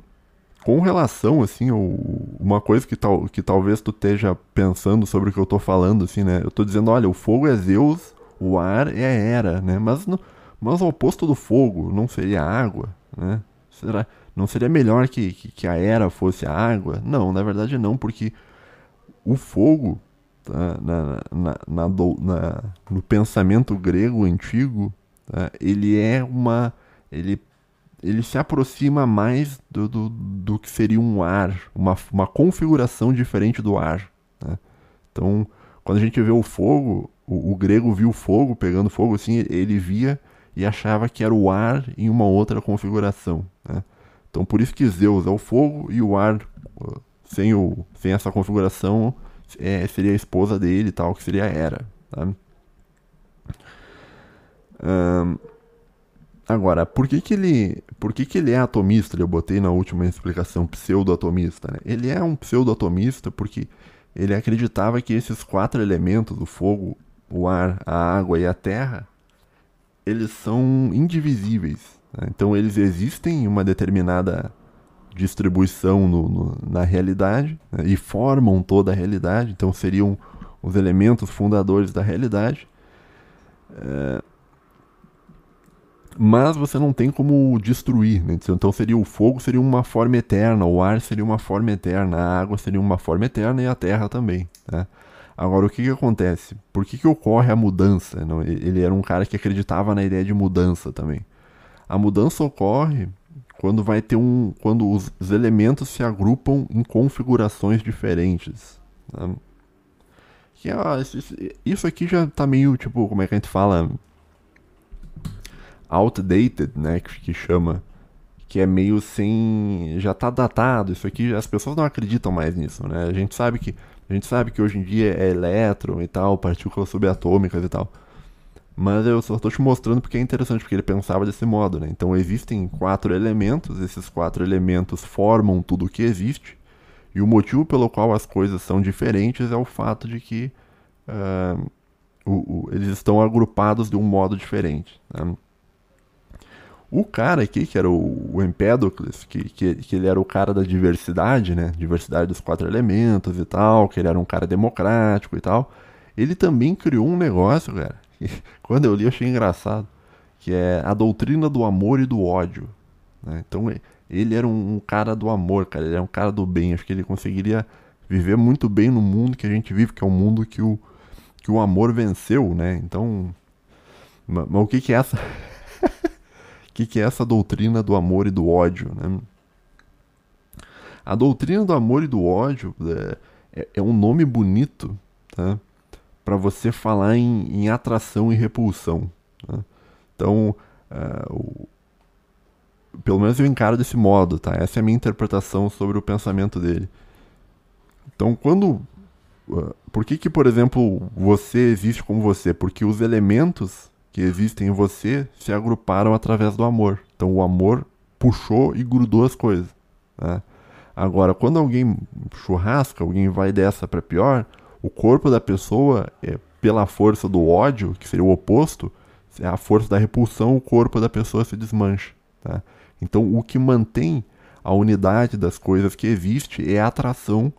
[SPEAKER 1] com relação, assim, uma coisa que, tal, que talvez tu esteja pensando sobre o que eu tô falando, assim, né? Eu tô dizendo, olha, o fogo é Zeus, o ar é Hera, né? Mas, no, mas o oposto do fogo não seria a água, né? Será, não seria melhor que, que, que a Hera fosse a água? Não, na verdade não, porque o fogo tá? na, na, na, na, no pensamento grego antigo, tá? ele é uma. Ele, ele se aproxima mais do, do, do que seria um ar, uma, uma configuração diferente do ar. Tá? Então, quando a gente vê o fogo, o, o, grego viu o fogo pegando fogo, assim, ele via e achava que era o ar em uma outra configuração. Né? Então, por isso que Zeus é o fogo e o ar, sem, o, sem essa configuração, é, seria a esposa dele e tal, que seria a Hera. Tá? Um, agora, por que, que ele. Por que, que ele é atomista? Eu botei na última explicação pseudo-atomista. Né? Ele é um pseudo-atomista porque ele acreditava que esses quatro elementos, o fogo, o ar, a água e a terra, eles são indivisíveis. Né? Então eles existem em uma determinada distribuição no, no, na realidade né, e formam toda a realidade, então seriam os elementos fundadores da realidade. É, mas você não tem como destruir, né? então seria o fogo seria uma forma eterna, o ar seria uma forma eterna, a água seria uma forma eterna e a terra também. Né? Agora, o que, que acontece? Por que, que ocorre a mudança? Ele era um cara que acreditava na ideia de mudança também. A mudança ocorre quando vai ter um quando os, os elementos se agrupam em configurações diferentes né? que, ah, isso, isso aqui já tá meio tipo como é que a gente fala? Outdated né? Que, que chama. Que é meio sem já tá datado isso aqui as pessoas não acreditam mais nisso né? A gente sabe que a gente sabe que hoje em dia é elétron e tal partículas subatômicas e tal mas eu só estou te mostrando porque é interessante, porque ele pensava desse modo, né? Então existem quatro elementos, esses quatro elementos formam tudo o que existe, e o motivo pelo qual as coisas são diferentes é o fato de que uh, o, o, eles estão agrupados de um modo diferente. Né? O cara aqui, que era o, o Empédocles, que, que, que, ele era o cara da diversidade, né? Diversidade dos quatro elementos e tal, que ele era um cara democrático e tal ele também criou um negócio, cara. Quando eu li, eu achei engraçado. Que é a doutrina do amor e do ódio. Né? Então, ele era um, um, cara do amor, cara. Ele era um cara do bem. Acho que ele conseguiria viver muito bem no mundo que a gente vive, que é um mundo que o, que o amor venceu, né? Então. Mas, mas o que, que é essa. O que, que é essa doutrina do amor e do ódio, né? A doutrina do amor e do ódio é, é, é um nome bonito, tá? Para você falar em, em, atração e repulsão. Tá? Então, uh, o, pelo menos eu encaro desse modo, tá? Essa é a minha interpretação sobre o pensamento dele. Então, quando. Uh, por que, que, por exemplo, você existe como você? Porque os elementos que existem em você se agruparam através do amor. Então o amor puxou e grudou as coisas. Né? Agora, quando alguém churrasca, alguém vai dessa para pior, o corpo da pessoa, é, pela força do ódio, que seria o oposto, é a força da repulsão, o corpo da pessoa se desmancha. Tá? Então, o que mantém a unidade das coisas que existe é a atração,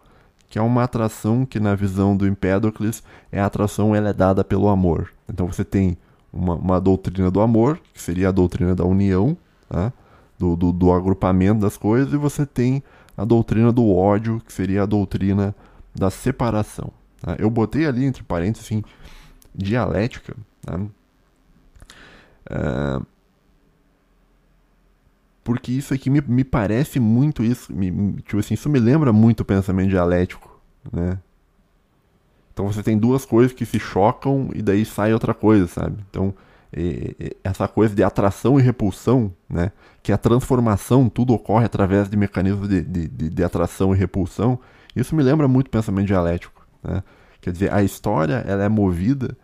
[SPEAKER 1] que é uma atração que, na visão do Empédocles, é a atração ela é dada pelo amor. Então, você tem uma, uma, doutrina do amor, que seria a doutrina da união, tá? do, do, do, agrupamento das coisas, e você tem a doutrina do ódio, que seria a doutrina da separação. Tá? Eu botei ali entre parênteses assim, dialética. Tá? É... Porque isso aqui me, me parece muito isso, me, tipo assim, isso me lembra muito o pensamento dialético, né? Então você tem duas coisas que se chocam e daí sai outra coisa, sabe? Então essa coisa de atração e repulsão, né? Que a transformação, tudo ocorre através de mecanismos de, de, de atração e repulsão. Isso me lembra muito o pensamento dialético, né? Quer dizer, a história ela é movida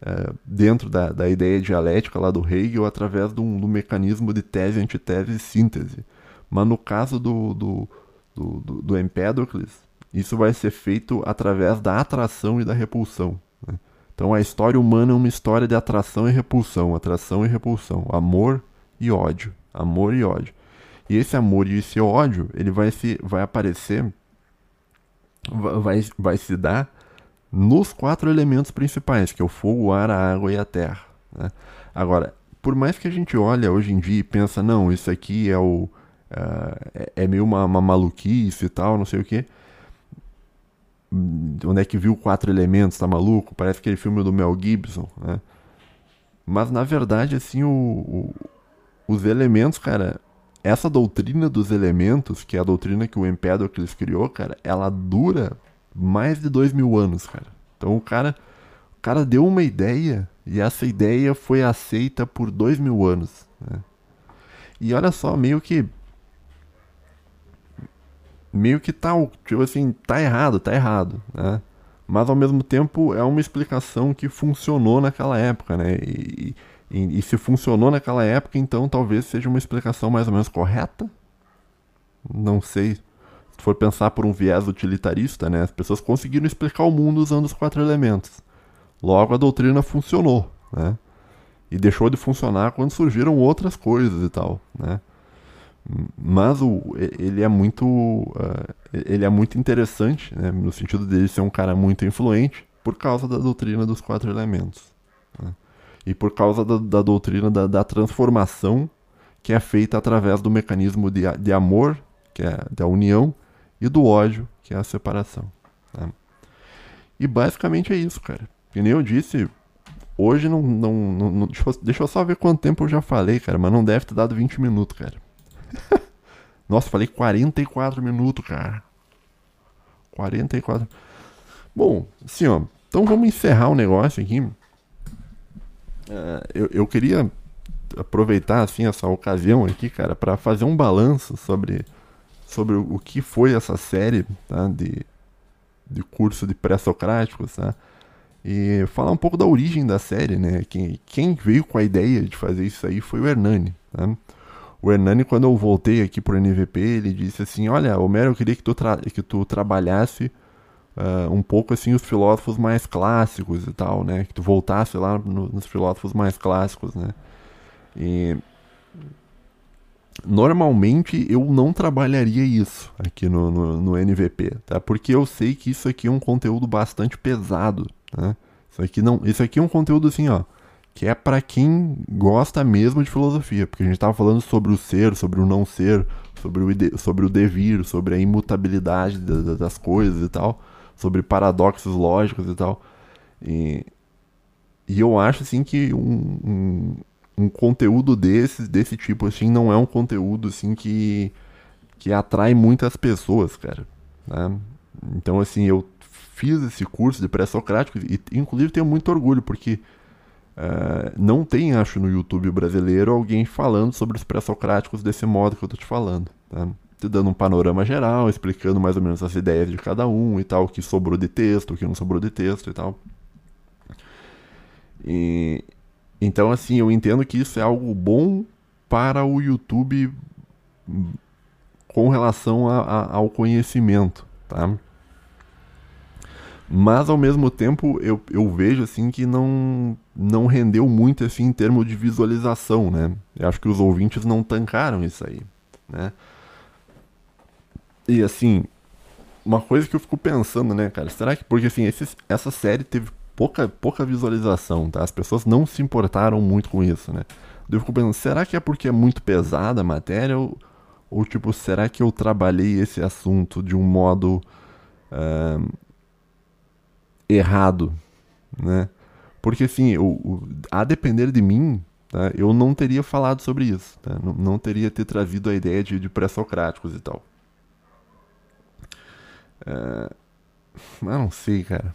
[SPEAKER 1] é, dentro da, da ideia dialética lá do Hegel através de um, do mecanismo de tese, antitese e síntese. Mas no caso do, do, do, do, do Empédocles, isso vai ser feito através da atração e da repulsão. Né? Então a história humana é uma história de atração e repulsão, atração e repulsão, amor e ódio, amor e ódio. E esse amor e esse ódio, ele vai se vai aparecer vai, vai se dar nos quatro elementos principais, que é o fogo, o ar, a água e a terra. Né? Agora, por mais que a gente olhe hoje em dia e pensa, não, isso aqui é o uh, é, é meio uma, uma maluquice e tal, não sei o que onde é que viu quatro elementos, tá maluco? Parece aquele filme do Mel Gibson, né? Mas na verdade, assim, o, o, os elementos, cara, essa doutrina dos elementos, que é a doutrina que o Empédocles criou, cara, ela dura mais de dois mil anos, cara. Então o cara, o cara deu uma ideia e essa ideia foi aceita por dois mil anos. Né? E olha só, meio que meio que tá, tipo assim, tá errado, tá errado, né? Mas ao mesmo tempo é uma explicação que funcionou naquela época, né? E, e, e, se funcionou naquela época, então talvez seja uma explicação mais ou menos correta? Não sei. Se for pensar por um viés utilitarista, né? As pessoas conseguiram explicar o mundo usando os quatro elementos. Logo a doutrina funcionou, né? E deixou de funcionar quando surgiram outras coisas e tal, né? mas o, ele é muito uh, ele é muito interessante né, no sentido dele ser um cara muito influente por causa da doutrina dos quatro elementos e por causa da, da doutrina da, da, transformação que é feita através do mecanismo de, de amor que é da união e do ódio que é a separação né. e basicamente é isso cara que nem eu disse hoje não, não, não, não deixa, eu, deixa eu só ver quanto tempo eu já falei cara mas não deve ter dado 20 minutos cara Nossa, falei 44 minutos, cara. 44. Bom, assim, ó. Então vamos encerrar o negócio aqui. Uh, eu, eu queria aproveitar assim essa ocasião aqui, cara, para fazer um balanço sobre sobre o que foi essa série tá, de, de curso de pré-socráticos, tá? E falar um pouco da origem da série, né? Quem, quem veio com a ideia de fazer isso aí foi o Hernani, tá? O Hernani, quando eu voltei aqui pro NVP, ele disse assim: Olha, Homero, eu queria que tu, que tu trabalhasse uh, um pouco assim os filósofos mais clássicos e tal, né? Que tu voltasse lá no, nos filósofos mais clássicos, né? E normalmente eu não trabalharia isso aqui no, no, no, NVP, tá? Porque eu sei que isso aqui é um conteúdo bastante pesado, Né? Isso, aqui não, isso aqui é um conteúdo assim, ó, que é para quem gosta mesmo de filosofia, porque a gente estava falando sobre o ser, sobre o não ser, sobre o, ide, sobre o devir, sobre a imutabilidade das coisas e tal, sobre paradoxos lógicos e tal. E, e eu acho assim que um, um, um, conteúdo desse, desse tipo assim não é um conteúdo assim que, que atrai muitas pessoas, cara. Né? Então assim, eu fiz esse curso de pré-socrático e inclusive tenho muito orgulho porque uh, não tem, acho, no YouTube brasileiro alguém falando sobre os pré-socráticos desse modo que eu tô te falando. Tá? Dando um panorama geral, explicando mais ou menos as ideias de cada um e tal, o que sobrou de texto, o que não sobrou de texto e tal. E, então, assim, eu entendo que isso é algo bom para o YouTube com relação a, a, ao conhecimento, tá? Mas ao mesmo tempo eu, eu vejo assim que não não rendeu muito assim em termos de visualização, né? Eu acho que os ouvintes não tancaram isso aí, né? E assim, uma coisa que eu fico pensando, né, cara, será que porque assim, esse, essa série teve pouca, pouca visualização, tá? As pessoas não se importaram muito com isso, né? Eu fico pensando, será que é porque é muito pesada a matéria? Ou, ou tipo, será que eu trabalhei esse assunto de um modo uh, errado, né? Porque assim, eu, a depender de mim, tá? eu não teria falado sobre isso, tá? não, não, teria ter trazido a ideia de, de pré-socráticos e tal. Uh, não sei, cara.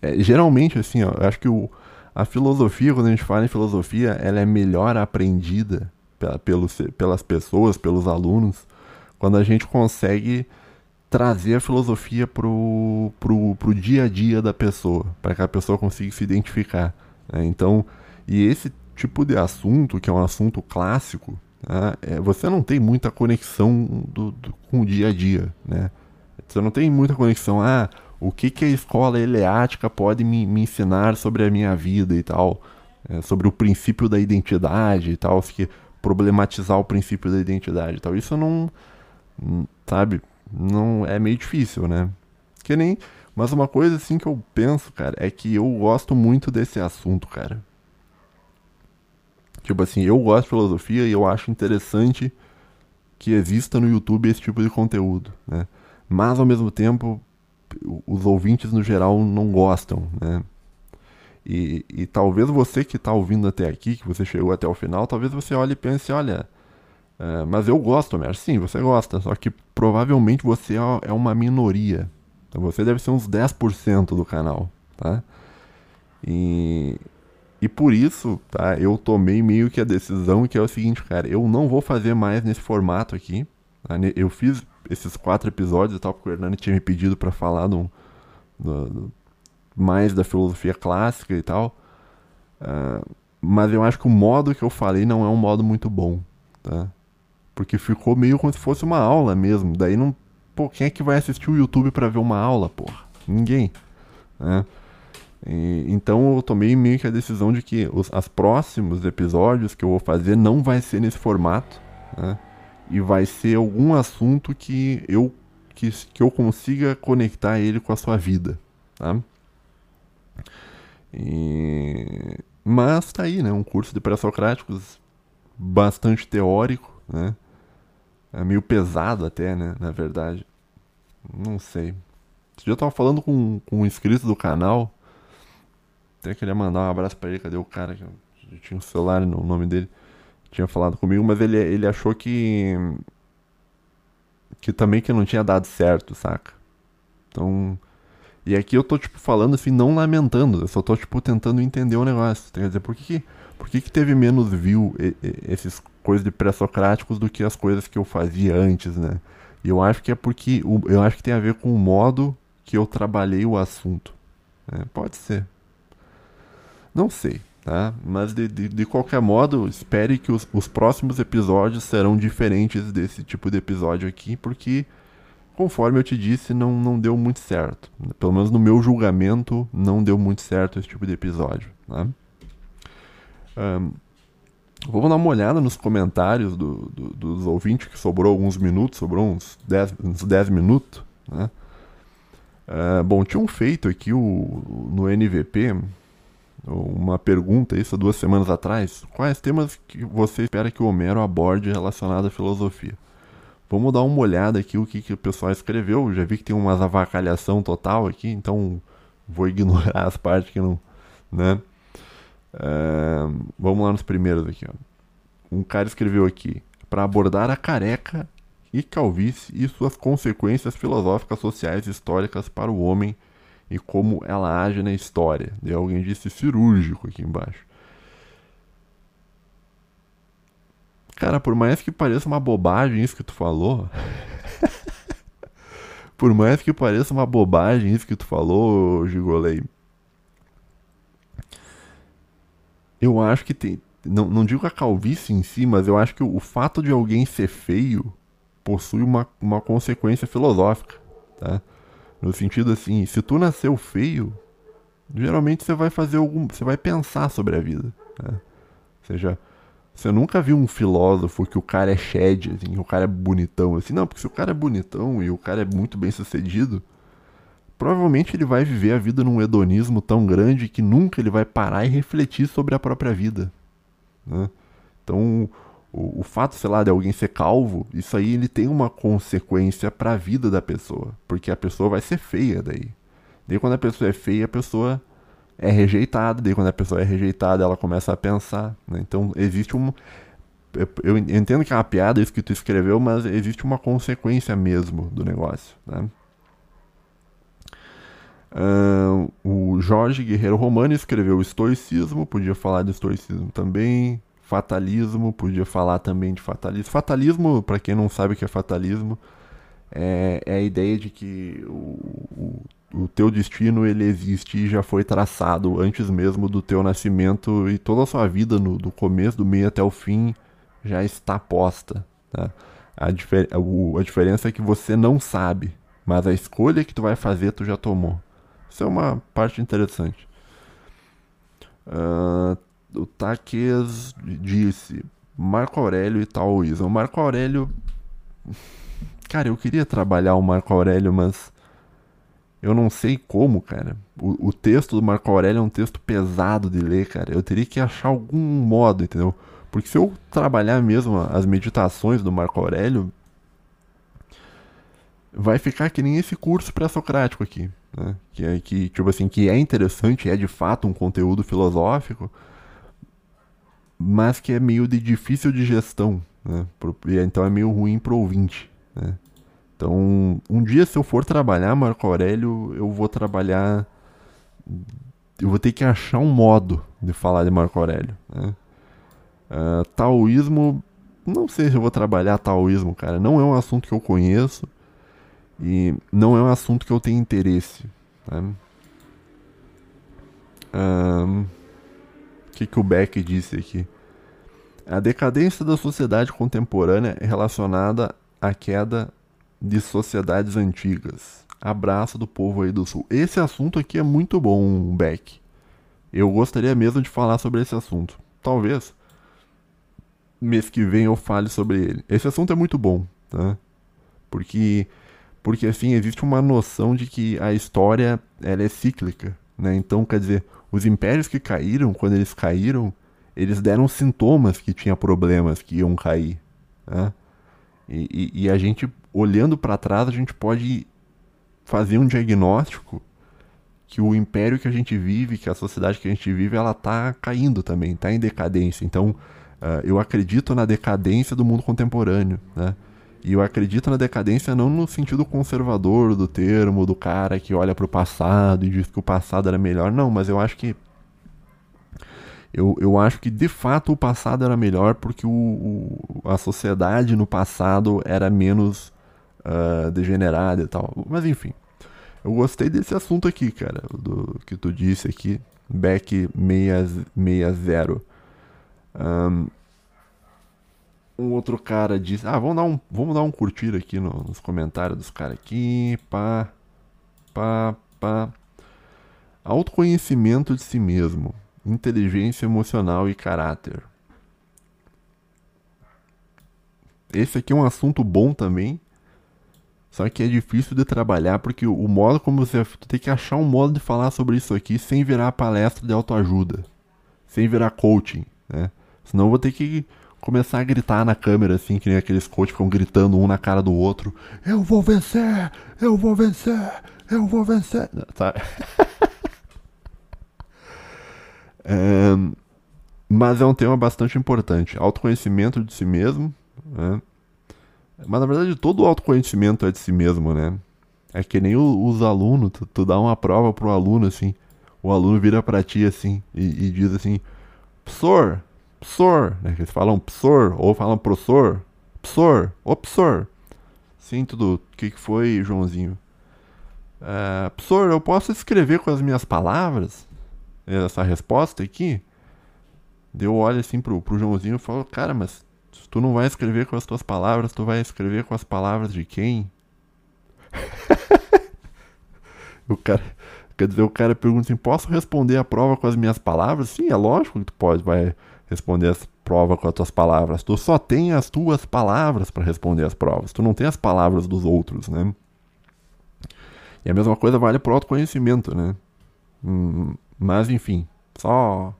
[SPEAKER 1] É, geralmente, assim, ó, eu acho que o, a filosofia, quando a gente fala em filosofia, ela é melhor aprendida pela, pelos, pelas pessoas, pelos alunos, quando a gente consegue trazer a filosofia pro, pro, pro dia a dia da pessoa, para que a pessoa consiga se identificar. Né? Então, e esse tipo de assunto, que é um assunto clássico, né? é, você não tem muita conexão do, do, com o dia a dia. Né? Você não tem muita conexão. Ah, o que, que a escola eleática pode me, me ensinar sobre a minha vida e tal, é, sobre o princípio da identidade e tal, que problematizar o princípio da identidade e tal. Isso não, sabe, não é meio difícil, né? Que nem, mas uma coisa assim que eu penso, cara, é que eu gosto muito desse assunto, cara. Tipo assim, eu gosto de filosofia e eu acho interessante que exista no YouTube esse tipo de conteúdo, né? Mas ao mesmo tempo, os ouvintes no geral não gostam, né? E, e talvez você que está ouvindo até aqui, que você chegou até o final, talvez você olhe e pense, olha, é, mas eu gosto, Mer. Sim, você gosta, só que provavelmente você é, é uma minoria. Então você deve ser uns 10% do canal, tá? E, e por isso, tá, eu tomei meio que a decisão que é o seguinte, cara, eu não vou fazer mais nesse formato aqui. Tá? Eu fiz esses quatro episódios e tal, porque o Hernani tinha me pedido para falar do, do, do, mais da filosofia clássica e tal. Uh, mas eu acho que o modo que eu falei não é um modo muito bom, tá? Porque ficou meio como se fosse uma aula mesmo. Daí não. Pô, quem é que vai assistir o YouTube para ver uma aula, porra? Ninguém. Né? E, então eu tomei meio que a decisão de que os as próximos episódios que eu vou fazer não vai ser nesse formato. Né? E vai ser algum assunto que eu que, que eu consiga conectar ele com a sua vida, tá? E... Mas tá aí, né? Um curso de pré-socráticos bastante teórico, né? É meio pesado até, né? Na verdade. Não sei. Dia eu tava falando com, com um inscrito do canal. Até queria mandar um abraço pra ele. Cadê o cara? Que tinha um celular no nome dele tinha falado comigo, mas ele, ele achou que. que também que não tinha dado certo, saca? Então. E aqui eu tô, tipo, falando assim, não lamentando, eu só tô, tipo, tentando entender o negócio. Quer dizer, por que, por que, que teve menos view esses coisas de pré-socráticos do que as coisas que eu fazia antes, né? E eu acho que é porque. Eu acho que tem a ver com o modo que eu trabalhei o assunto. Né? Pode ser. Não sei. Tá? Mas de, de, de qualquer modo, espere que os, os próximos episódios serão diferentes desse tipo de episódio aqui, porque, conforme eu te disse, não, não deu muito certo. Pelo menos no meu julgamento, não deu muito certo esse tipo de episódio. Tá? Um, vamos dar uma olhada nos comentários do, do, dos ouvintes, que sobrou alguns minutos, sobrou uns 10, uns 10 minutos. Né? Uh, bom, tinha um feito aqui o, no NVP, uma pergunta isso há duas semanas atrás. Quais temas que você espera que o Homero aborde relacionado à filosofia? Vamos dar uma olhada aqui o que, que o pessoal escreveu. Já vi que tem umas avacalhação total aqui, então vou ignorar as partes que não. Né? Uh, vamos lá nos primeiros aqui. Ó. Um cara escreveu aqui: para abordar a careca e calvície e suas consequências filosóficas, sociais e históricas para o homem e como ela age na história. E alguém disse cirúrgico aqui embaixo. Cara, por mais que pareça uma bobagem isso que tu falou. por mais que pareça uma bobagem isso que tu falou, Gigolei. Eu acho que tem. Não, não digo a calvície em si, mas eu acho que o, o fato de alguém ser feio possui uma, uma consequência filosófica, tá? No sentido assim, se tu nasceu feio, geralmente você vai fazer algum, você vai pensar sobre a vida, né? Ou seja, você nunca viu um filósofo que o cara é shed, assim, o cara é bonitão, assim. Não, porque se o cara é bonitão e o cara é muito bem sucedido, provavelmente ele vai viver a vida num hedonismo tão grande que nunca ele vai parar e refletir sobre a própria vida. Né? Então, o, o, fato, sei lá, de alguém ser calvo, isso aí ele tem uma consequência para a vida da pessoa, porque a pessoa vai ser feia daí. Daí quando a pessoa é feia, a pessoa é rejeitada, daí quando a pessoa é rejeitada, ela começa a pensar. Né? Então existe um. Eu entendo que é uma piada isso que tu escreveu, mas existe uma consequência mesmo do negócio. Né? Uh, o Jorge Guerreiro Romano escreveu estoicismo, podia falar de estoicismo também. Fatalismo, podia falar também de fatalismo. Fatalismo, para quem não sabe o que é fatalismo, é, é a ideia de que o, o teu destino ele existe e já foi traçado antes mesmo do teu nascimento e toda a sua vida no, do começo, do meio até o fim já está posta. Tá? A, difer a diferença é que você não sabe, mas a escolha que tu vai fazer tu já tomou. Isso é uma parte interessante. Uh, o Taques disse Marco Aurélio e Taoísmo. Marco Aurélio. Cara, eu queria trabalhar o Marco Aurélio, mas eu não sei como, cara. O, o, texto do Marco Aurélio é um texto pesado de ler, cara. Eu teria que achar algum modo, entendeu? Porque se eu trabalhar mesmo as meditações do Marco Aurélio, vai ficar que nem esse curso pré-socrático aqui, né? Que é que, tipo assim, que é interessante, é de fato um conteúdo filosófico, mas que é meio de difícil de gestão, né? Então é meio ruim pro ouvinte, né? Então, um dia se eu for trabalhar Marco Aurélio, eu vou trabalhar. Eu vou ter que achar um modo de falar de Marco Aurélio. Né? Uh, taoísmo, não sei se eu vou trabalhar taoísmo, cara. Não é um assunto que eu conheço e não é um assunto que eu tenho interesse. Né? O que, que o Beck disse aqui? A decadência da sociedade contemporânea é relacionada à queda de sociedades antigas. Abraço do povo aí do sul. Esse assunto aqui é muito bom, Beck. Eu gostaria mesmo de falar sobre esse assunto. Talvez mês que vem eu fale sobre ele. Esse assunto é muito bom, tá? Porque porque assim existe uma noção de que a história ela é cíclica, né? Então, quer dizer, os impérios que caíram, quando eles caíram, eles deram sintomas que tinha problemas que iam cair, né? E, e, e a gente olhando para trás, a gente pode fazer um diagnóstico que o império que a gente vive, que a sociedade que a gente vive, ela tá caindo também, está em decadência. Então, uh, eu acredito na decadência do mundo contemporâneo, né? E eu acredito na decadência não no sentido conservador do termo, do cara que olha para o passado e diz que o passado era melhor. Não, mas eu acho que eu, eu acho que de fato o passado era melhor porque o, o a sociedade no passado era menos uh, degenerada e tal. Mas enfim, eu gostei desse assunto aqui, cara, do que tu disse aqui, Beck 660. Um, um outro cara disse, ah, vamos dar um, vamos dar um curtir aqui no, nos comentários dos caras aqui, pá, pá, pá. Autoconhecimento de si mesmo, inteligência emocional e caráter. Esse aqui é um assunto bom também, Só que é difícil de trabalhar porque o modo como você. Tem que achar um modo de falar sobre isso aqui sem virar palestra de autoajuda. Sem virar coaching, né? Senão eu vou ter que começar a gritar na câmera, assim, que nem aqueles coaches ficam gritando um na cara do outro. Eu vou vencer! Eu vou vencer! Eu vou vencer! Tá? é, mas é um tema bastante importante. Autoconhecimento de si mesmo, né? Mas na verdade todo autoconhecimento é de si mesmo, né? É que nem os alunos, tu, tu, dá uma prova pro aluno assim, o aluno vira pra ti assim e, e diz assim, professor, professor, né? Eles falam professor ou falam professor, professor, ô professor. Sim, tudo. O que, que foi, Joãozinho? Uh, professor, eu posso escrever com as minhas palavras essa resposta aqui? Deu olho assim pro, pro Joãozinho e falou, cara, mas Tu não vai escrever com as tuas palavras, tu vai escrever com as palavras de quem? o cara, quer dizer, o cara pergunta assim: posso responder a prova com as minhas palavras? Sim, é lógico que tu pode, vai responder as provas com as tuas palavras. Tu só tem as tuas palavras para responder as provas. Tu não tem as palavras dos outros, né? E a mesma coisa vale para o autoconhecimento, né? Hum, mas enfim, só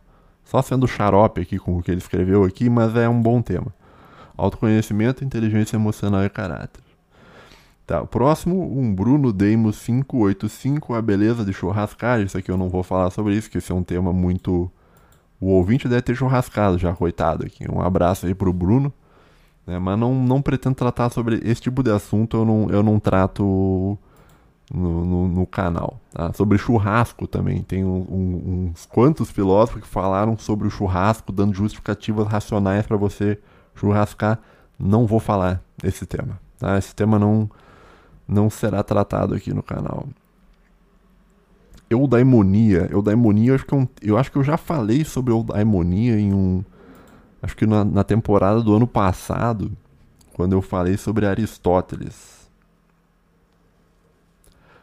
[SPEAKER 1] só sendo xarope aqui com o que ele escreveu aqui, mas é um bom tema. Autoconhecimento, inteligência emocional e caráter. Tá, o próximo, um Bruno Deimos 585, a beleza de churrascar. Isso aqui eu não vou falar sobre isso, que esse é um tema muito. O ouvinte deve ter churrascado já, coitado aqui. Um abraço aí pro Bruno. Né, mas não, não pretendo tratar sobre esse tipo de assunto, eu não, eu não trato no, no, no canal. Tá? Sobre churrasco também. Tem um, um, uns quantos filósofos que falaram sobre o churrasco, dando justificativas racionais para você churrascar, não vou falar esse tema. Tá? Esse tema não, não será tratado aqui no canal. Eudaimonia. Eudaimonia, eu acho que eu, é eu acho que eu já falei sobre eudaimonia em um. Acho que na, na temporada do ano passado, quando eu falei sobre Aristóteles.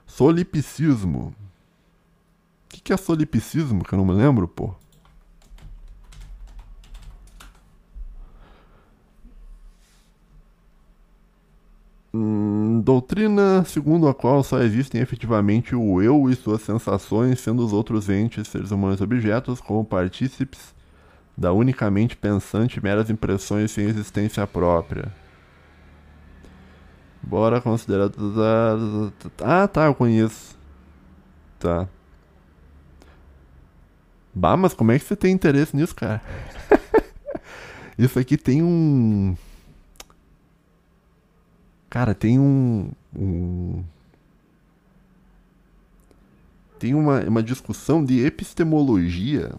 [SPEAKER 1] Solipsismo. O que, que é solipsismo? Que eu não me lembro, pô. Hum, doutrina segundo a qual só existem efetivamente o eu e suas sensações, sendo os outros entes, seres humanos objetos, como partícipes da unicamente pensante meras impressões sem existência própria. Bora considerar. Ah, tá, eu conheço. Tá. Bah, mas como é que você tem interesse nisso, cara? Isso aqui tem um. Cara, tem um. um tem uma, uma discussão de epistemologia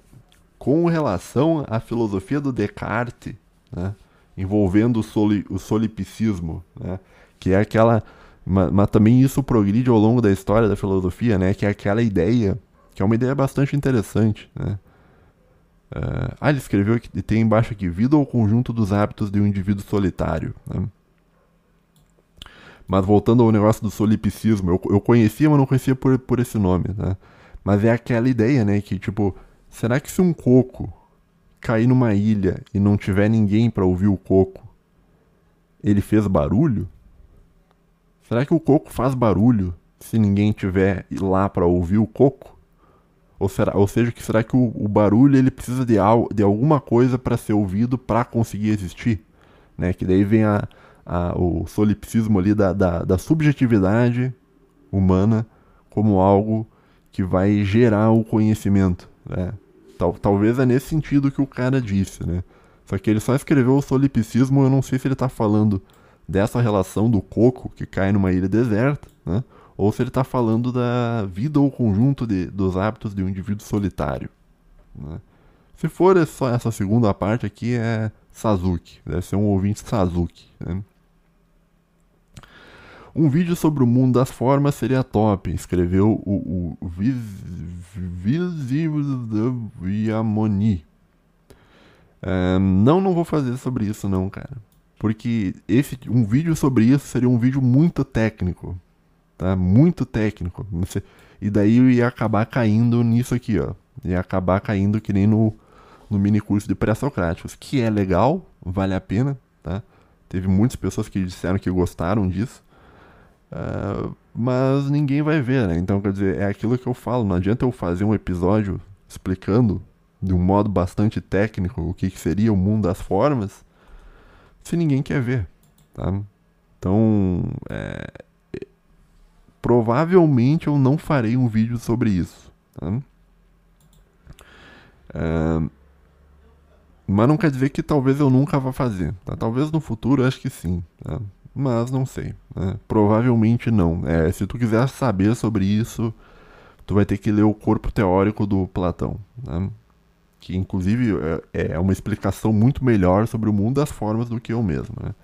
[SPEAKER 1] com relação à filosofia do Descartes, né? envolvendo o, soli, o solipsismo, né? que é aquela. Mas, mas, também isso progride ao longo da história da filosofia, né? que é aquela ideia, que é uma ideia bastante interessante. Né? Uh, ah, ele escreveu que tem embaixo aqui: vida ou conjunto dos hábitos de um indivíduo solitário. Né? Mas voltando ao negócio do solipsismo, eu, eu conhecia, mas não conhecia por, por esse nome, né? Mas é aquela ideia, né? Que tipo, será que se um coco cair numa ilha e não tiver ninguém para ouvir o coco, ele fez barulho? Será que o coco faz barulho se ninguém tiver lá para ouvir o coco? Ou, será, ou seja, que será que o, o barulho ele precisa de, al, de alguma coisa para ser ouvido para conseguir existir? Né? Que daí vem a, a, o solipsismo ali da, da, da subjetividade humana como algo que vai gerar o conhecimento. Né? Tal, talvez é nesse sentido que o cara disse, né? Só que ele só escreveu o solipsismo, eu não sei se ele está falando dessa relação do coco que cai numa ilha deserta, né? Ou se ele está falando da vida ou conjunto de, dos hábitos de um indivíduo solitário. Né? Se for só essa segunda parte aqui, é Sazuki. Deve ser um ouvinte Sazuki. Né? Um vídeo sobre o mundo das formas seria top, escreveu o, o Visiviamoni. É, não, não vou fazer sobre isso não, cara. Porque esse, um vídeo sobre isso seria um vídeo muito técnico. Tá? Muito técnico. E daí eu ia acabar caindo nisso aqui, ó. Ia acabar caindo que nem no, no mini curso de pré-socráticos. Que é legal, vale a pena, tá? Teve muitas pessoas que disseram que gostaram disso. Uh, mas ninguém vai ver, né? Então, quer dizer, é aquilo que eu falo. Não adianta eu fazer um episódio explicando de um modo bastante técnico o que, que seria o mundo das formas se ninguém quer ver, tá? Então, é, provavelmente eu não farei um vídeo sobre isso, tá? É, mas não quer dizer que talvez eu nunca vá fazer. Tá? Talvez no futuro, acho que sim. Tá? Mas não sei. Né? Provavelmente não. É, se tu quiser saber sobre isso, tu vai ter que ler o corpo teórico do Platão. Né? Que inclusive é, é uma explicação muito melhor sobre o mundo das formas do que eu mesmo. Né?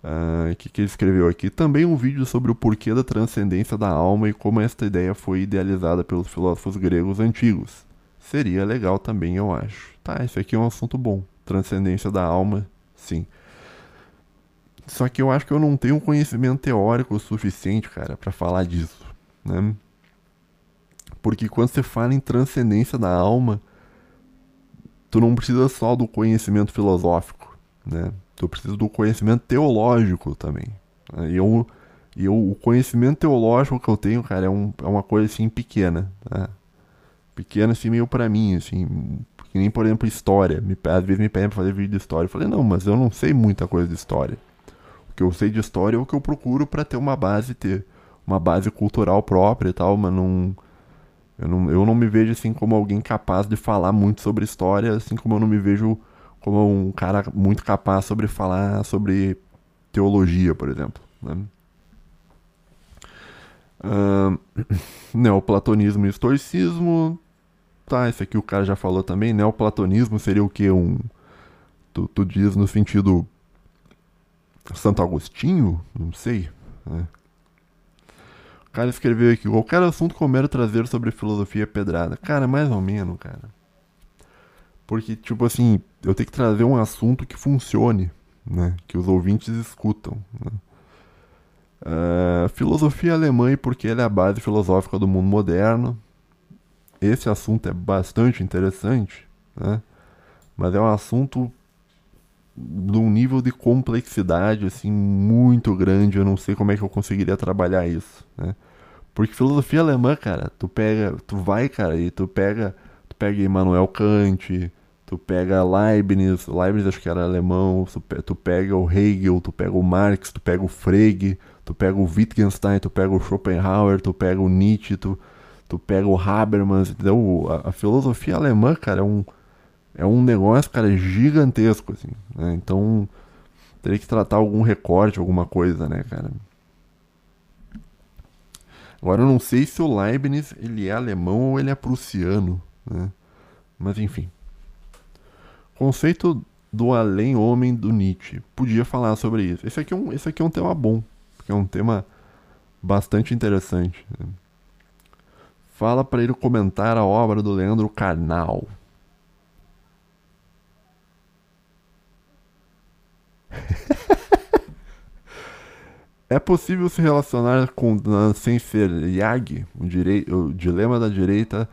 [SPEAKER 1] O uh, que, que ele escreveu aqui? Também um vídeo sobre o porquê da transcendência da alma e como esta ideia foi idealizada pelos filósofos gregos antigos. Seria legal também, eu acho. Tá, esse aqui é um assunto bom. Transcendência da alma, sim. Só que eu acho que eu não tenho conhecimento teórico suficiente, cara, para falar disso, né? Porque quando você fala em transcendência da alma, tu não precisa só do conhecimento filosófico, né? Tu precisa do conhecimento teológico também. E eu, eu, o conhecimento teológico que eu tenho, cara, é, um, é uma coisa assim pequena, né? Pequena assim meio para mim, assim, que nem por exemplo história. Me, às vezes me pedem pra fazer vídeo de história. Eu falei, não, mas eu não sei muita coisa de história. Que eu sei de história é o que eu procuro para ter uma base, ter uma base cultural própria e tal, mas não eu não, eu não me vejo assim como alguém capaz de falar muito sobre história, assim como eu não me vejo como um cara muito capaz sobre falar sobre teologia, por exemplo. Né? Uh, neoplatonismo e estoicismo. Tá, esse aqui o cara já falou também. Neoplatonismo seria o que? Um. Tu, tu diz no sentido. Santo Agostinho? Não sei. Né? O cara escreveu aqui: qualquer assunto que Homero trazer sobre filosofia é pedrada. Cara, mais ou menos, cara. Porque, tipo assim, eu tenho que trazer um assunto que funcione, né? Que os ouvintes escutam. Né? Uh, filosofia alemã e porque ela é a base filosófica do mundo moderno. Esse assunto é bastante interessante, né? Mas é um assunto de um nível de complexidade assim muito grande. Eu não sei como é que eu conseguiria trabalhar isso, né? Porque filosofia alemã, cara, tu pega, tu vai, cara, e tu pega, tu pega Immanuel Kant, Tu pega Leibniz, Leibniz acho que era alemão, tu pega o Hegel, tu pega o Marx, tu pega o Frege, tu pega o Wittgenstein, tu pega o Schopenhauer, tu pega o Nietzsche, tu, tu pega o Habermas, então a, a filosofia alemã, cara, é um, é um negócio, cara, gigantesco, assim, né? Então, teria que tratar algum recorte, alguma coisa, né, cara? Agora eu não sei se o Leibniz ele é alemão ou ele é prussiano, né? Mas enfim. Conceito do além-homem do Nietzsche. Podia falar sobre isso. Esse aqui é um, esse aqui é um tema bom, porque é um tema bastante interessante. Né? Fala para ele comentar a obra do Leandro Carnal. é possível se relacionar com sem ser Yag, o, o dilema da direita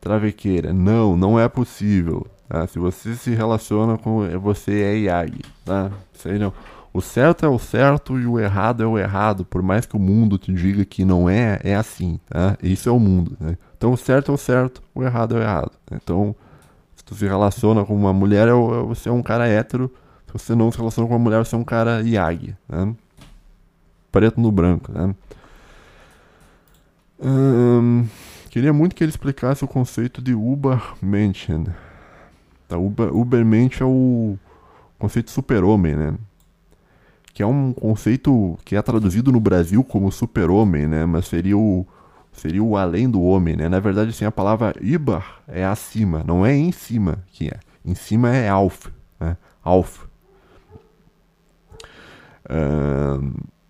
[SPEAKER 1] travequeira? Não, não é possível. Tá? Se você se relaciona com. Você é Yagi. Tá? Sei não. O certo é o certo e o errado é o errado. Por mais que o mundo te diga que não é, é assim. Tá? Isso é o mundo. Né? Então o certo é o certo, o errado é o errado. Então, se tu se relaciona com uma mulher, é é você é um cara hétero. Se você não se relaciona com uma mulher, você é um cara Yagi. Né? Preto no branco. Né? Queria muito que ele explicasse o conceito de Ubermenschen. Tá? Uber, Ubermente é o conceito super-homem, né? Que é um conceito que é traduzido no Brasil como super-homem, né? Mas seria o, seria o além do homem, né? Na verdade, assim, a palavra Ibar é acima, não é em cima que é. Em cima é Alf, né? Alf.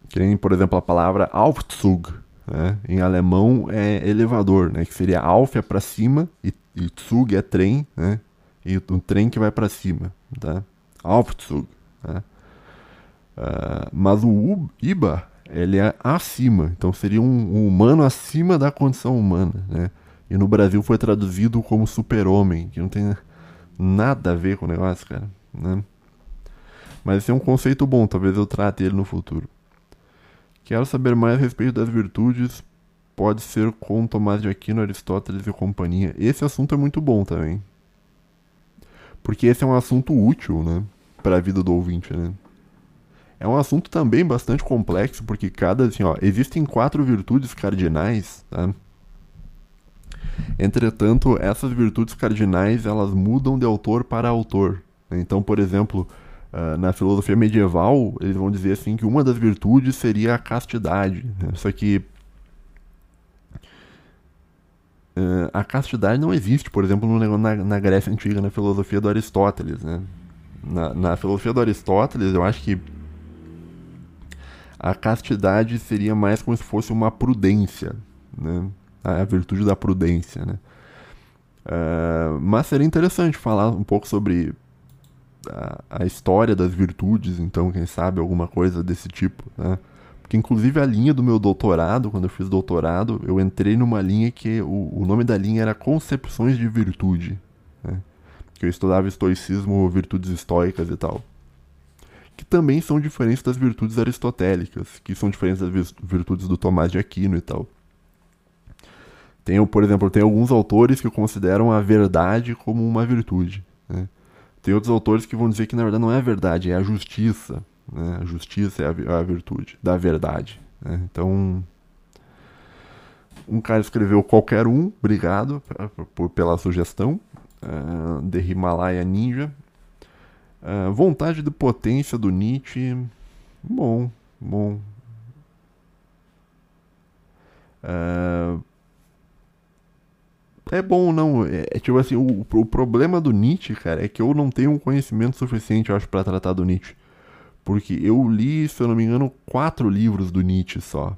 [SPEAKER 1] Que nem, por exemplo, a palavra Aufzug, né? Em alemão é elevador, né? Que seria Alf é para cima e, e Zug é trem, né? e um trem que vai para cima, tá? Aufzug? Uh, mas o Iba, ele é acima, então seria um, um, humano acima da condição humana, né? E no Brasil foi traduzido como super-homem, que não tem nada a ver com o negócio, cara, né? Mas esse é um conceito bom, talvez eu trate ele no futuro. Quero saber mais a respeito das virtudes. Pode ser com Tomás de Aquino, Aristóteles e companhia. Esse assunto é muito bom também. Porque esse é um assunto útil, né? Para a vida do ouvinte, né? É um assunto também bastante complexo, porque cada, assim, ó, existem quatro virtudes cardinais, tá? Entretanto, essas virtudes cardinais, elas mudam de autor para autor. Então, por exemplo, uh, na filosofia medieval, eles vão dizer assim que uma das virtudes seria a castidade. Né? Só que uh, a castidade não existe, por exemplo, no, na, na, Grécia Antiga, na filosofia do Aristóteles. Né? Na, na filosofia do Aristóteles, eu acho que a castidade seria mais como se fosse uma prudência, né? a virtude da prudência. Né? Uh, mas seria interessante falar um pouco sobre a, a, história das virtudes, então, quem sabe alguma coisa desse tipo, né? Porque, inclusive, a linha do meu doutorado, quando eu fiz doutorado, eu entrei numa linha que o, o nome da linha era Concepções de Virtude, né? Que eu estudava estoicismo, virtudes estoicas e tal. Que também são diferentes das virtudes aristotélicas, que são diferentes das virtudes do Tomás de Aquino e tal. Tem, por exemplo, tem alguns autores que consideram a verdade como uma virtude. Tem outros autores que vão dizer que na verdade não é a verdade, é a justiça. Né? A justiça é a, a virtude da verdade. Né? Então, um cara escreveu qualquer um, obrigado por, pela sugestão, uh, de Himalaya Ninja. Uh, vontade de potência do Nietzsche, bom, bom. Uh, é bom, não. É, é tipo assim, o, o problema do Nietzsche, cara, é que eu não tenho um conhecimento suficiente, eu acho, para tratar do Nietzsche. Porque eu li, se eu não me engano, quatro livros do Nietzsche só.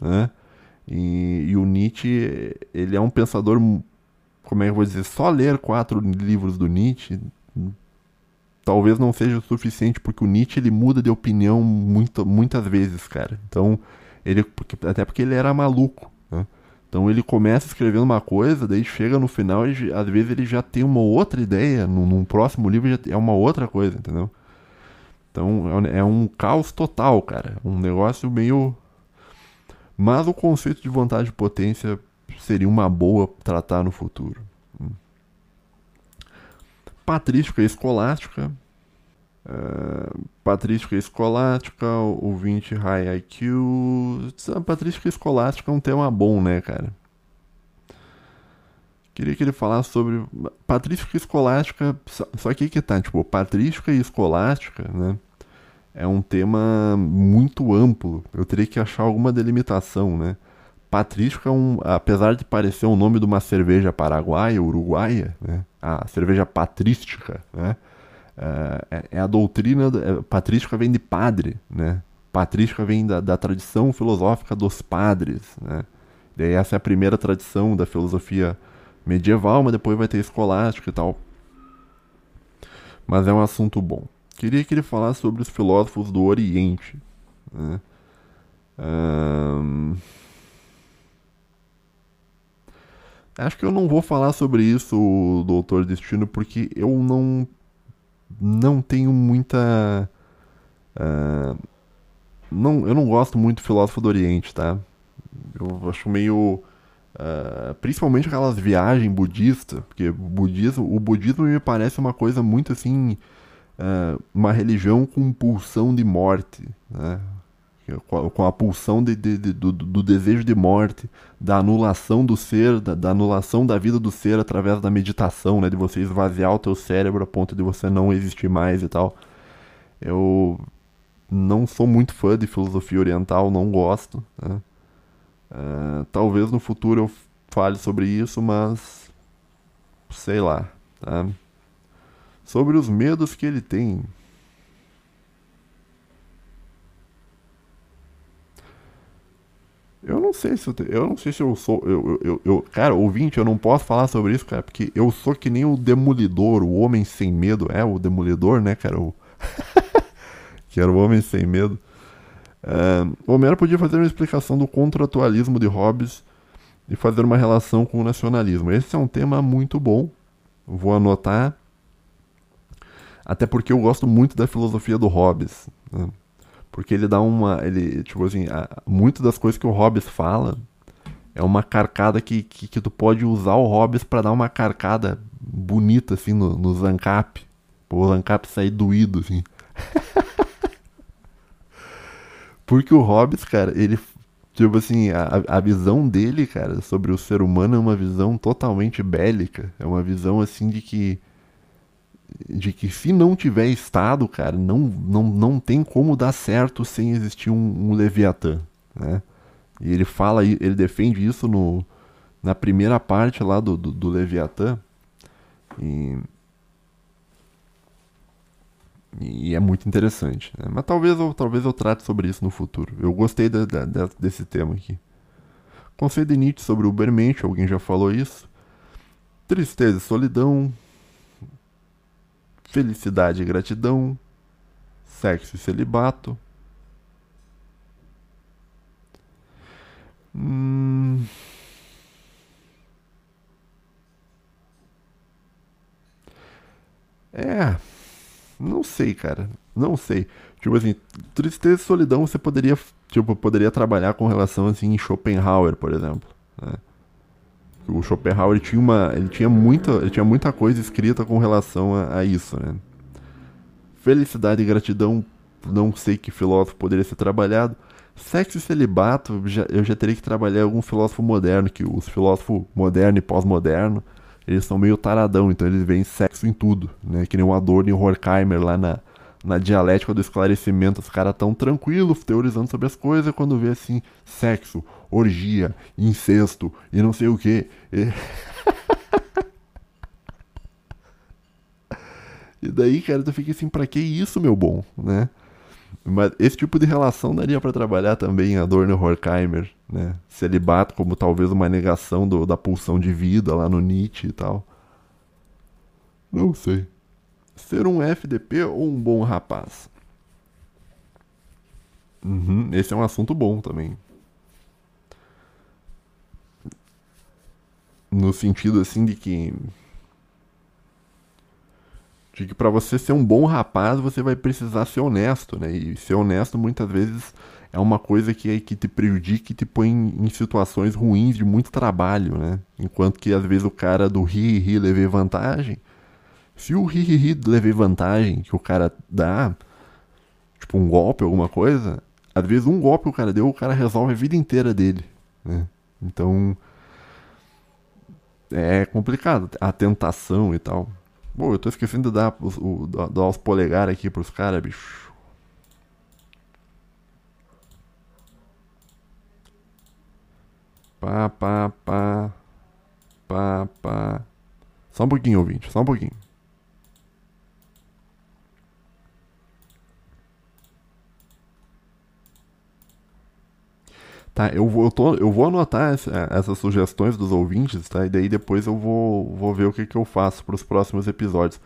[SPEAKER 1] Né? E, e o Nietzsche, ele é um pensador, como é que eu vou dizer, só ler quatro livros do Nietzsche talvez não seja o suficiente, porque o Nietzsche ele muda de opinião muito, muitas vezes, cara. Então, ele, até porque ele era maluco. Então ele começa escrevendo uma coisa, daí chega no final e às vezes ele já tem uma outra ideia, num, num próximo livro já é uma outra coisa, entendeu? Então é um é caos total, cara. Um negócio meio. Mas o conceito de vontade de potência seria uma boa tratar no futuro. Hum. Patrística escolástica Uh, patrística escolástica, ouvinte high IQ. Patrística escolástica é um tema bom, né, cara? Queria que ele falasse sobre. Patrística escolástica. Só que que tá, tipo, patrística e escolástica, né? É um tema muito amplo. Eu teria que achar alguma delimitação, né? Patrística é um. Apesar de parecer o nome de uma cerveja paraguaia, uruguaia, né? A cerveja patrística, né? É, é a doutrina é, patrística vem de padre, né? Patrística vem da, da tradição filosófica dos padres, né? Daí essa é a primeira tradição da filosofia medieval, mas depois vai ter escolástica e tal. Mas é um assunto bom. Queria que ele falasse sobre os filósofos do Oriente. Né? Um... Acho que eu não vou falar sobre isso, doutor Destino, porque eu não não tenho muita. Uh, não, eu não gosto muito do filósofo do Oriente, tá? Eu acho meio. Uh, principalmente aquelas viagens budistas, porque budismo, o budismo me parece uma coisa muito assim. Uh, uma religião com pulsão de morte, né? Com a pulsão de, de, de, do, do, desejo de morte, da anulação do ser, da, da, anulação da vida do ser através da meditação, né, de você esvaziar o teu cérebro a ponto de você não existir mais e tal. Eu não sou muito fã de filosofia oriental, não gosto. Né? Uh, talvez no futuro eu fale sobre isso, mas sei lá. Tá? Sobre os medos que ele tem. Eu não sei se eu, te, eu não sei se eu sou. Eu, eu, eu, cara, ouvinte, eu não posso falar sobre isso, cara, porque eu sou que nem o Demolidor, o Homem Sem Medo. É, o Demolidor, né, cara? O... que era o Homem Sem Medo. Uh, o Homero podia fazer uma explicação do contratualismo de Hobbes e fazer uma relação com o nacionalismo. Esse é um tema muito bom. Vou anotar. Até porque eu gosto muito da filosofia do Hobbes. Né? Porque ele dá uma. Ele, tipo assim, a, muitas das coisas que o Hobbes fala é uma carcada que, que, que tu pode usar o Hobbes para dar uma carcada bonita, assim, no, no Zancap. O Zancap sair doído, assim. Porque o Hobbes, cara, ele. Tipo assim, a, a visão dele, cara, sobre o ser humano é uma visão totalmente bélica. É uma visão, assim, de que. De que se não tiver Estado, cara, não, não, não tem como dar certo sem existir um, um Leviatã, né? E ele fala, ele defende isso no, na primeira parte lá do, do, do Leviatã. E, e é muito interessante. Né? Mas talvez eu, talvez eu trate sobre isso no futuro. Eu gostei de, de, de, desse tema aqui. Conceito de Nietzsche sobre o Ubermensch, alguém já falou isso. Tristeza e solidão. Felicidade e gratidão. Sexo e celibato. Hum... É. Não sei, cara. Não sei. Tipo assim, tristeza e solidão você poderia, tipo, poderia trabalhar com relação assim em Schopenhauer, por exemplo. Né? O Schopenhauer tinha uma, ele tinha muita, ele tinha muita coisa escrita com relação a, a isso, né? Felicidade e gratidão, não sei que filósofo poderia ser trabalhado. Sexo e celibato, já, eu já teria que trabalhar algum filósofo moderno, que os filósofos moderno e pós-moderno, eles são meio taradão, então eles veem sexo em tudo, né? Que nem o Adorno e o Horkheimer lá na, na dialética do esclarecimento, os caras tão tranquilos, teorizando sobre as coisas, quando vê assim, sexo, orgia, incesto e não sei o que. E... daí, cara, tu fica assim, pra que isso, meu bom, né? Mas esse tipo de relação daria para trabalhar também Adorno Horkheimer, né? Celibato como talvez uma negação do, da pulsão de vida lá no Nietzsche e tal. Não sei. Ser um FDP ou um bom rapaz? Uhum, esse é um assunto bom também. No sentido assim de que de que para você ser um bom rapaz, você vai precisar ser honesto, né? E ser honesto muitas vezes é uma coisa que, que te prejudica e te põe em, situações ruins de muito trabalho, né? Enquanto que às vezes o cara do ri ri levei vantagem. Se o ri levei vantagem que o cara dá, tipo um golpe, alguma coisa, às vezes um golpe que o cara deu, o cara resolve a vida inteira dele, né? Então é complicado a tentação e tal. Bom, eu tô esquecendo de dar, o, dar os polegares aqui pros caras, bicho. Pá, pá, pá. Pá, pá. Só um pouquinho, ouvinte, só um pouquinho. Tá, eu vou, eu, tô, eu vou anotar essa, essas sugestões dos ouvintes, tá? E daí depois eu vou, vou ver o que, que eu faço para os próximos episódios.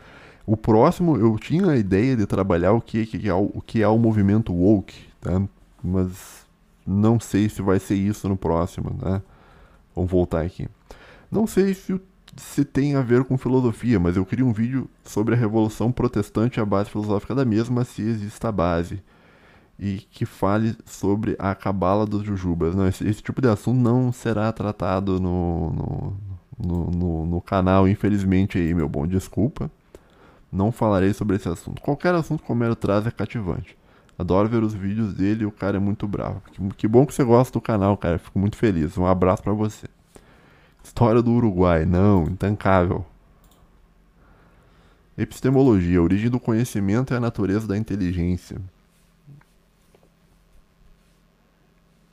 [SPEAKER 1] O próximo, eu tinha a ideia de trabalhar o que, que, é, o, o que é o movimento woke, tá? Mas não sei se vai ser isso no próximo, tá? Vamos voltar aqui. Não sei se, se tem a ver com filosofia, mas eu queria um vídeo sobre a Revolução Protestante e a base filosófica da mesma, se existe a base e que fale sobre a cabala dos jujubas. Não, esse, esse, tipo de assunto não será tratado no, no, no, no, canal, infelizmente aí, meu bom, desculpa. Não falarei sobre esse assunto. Qualquer assunto que o Homero traz é cativante. Adoro ver os vídeos dele o cara é muito bravo. Que, que bom que você gosta do canal, cara. Fico muito feliz. Um abraço para você. História do Uruguai. Não, intancável. Epistemologia, a origem do conhecimento e a natureza da inteligência.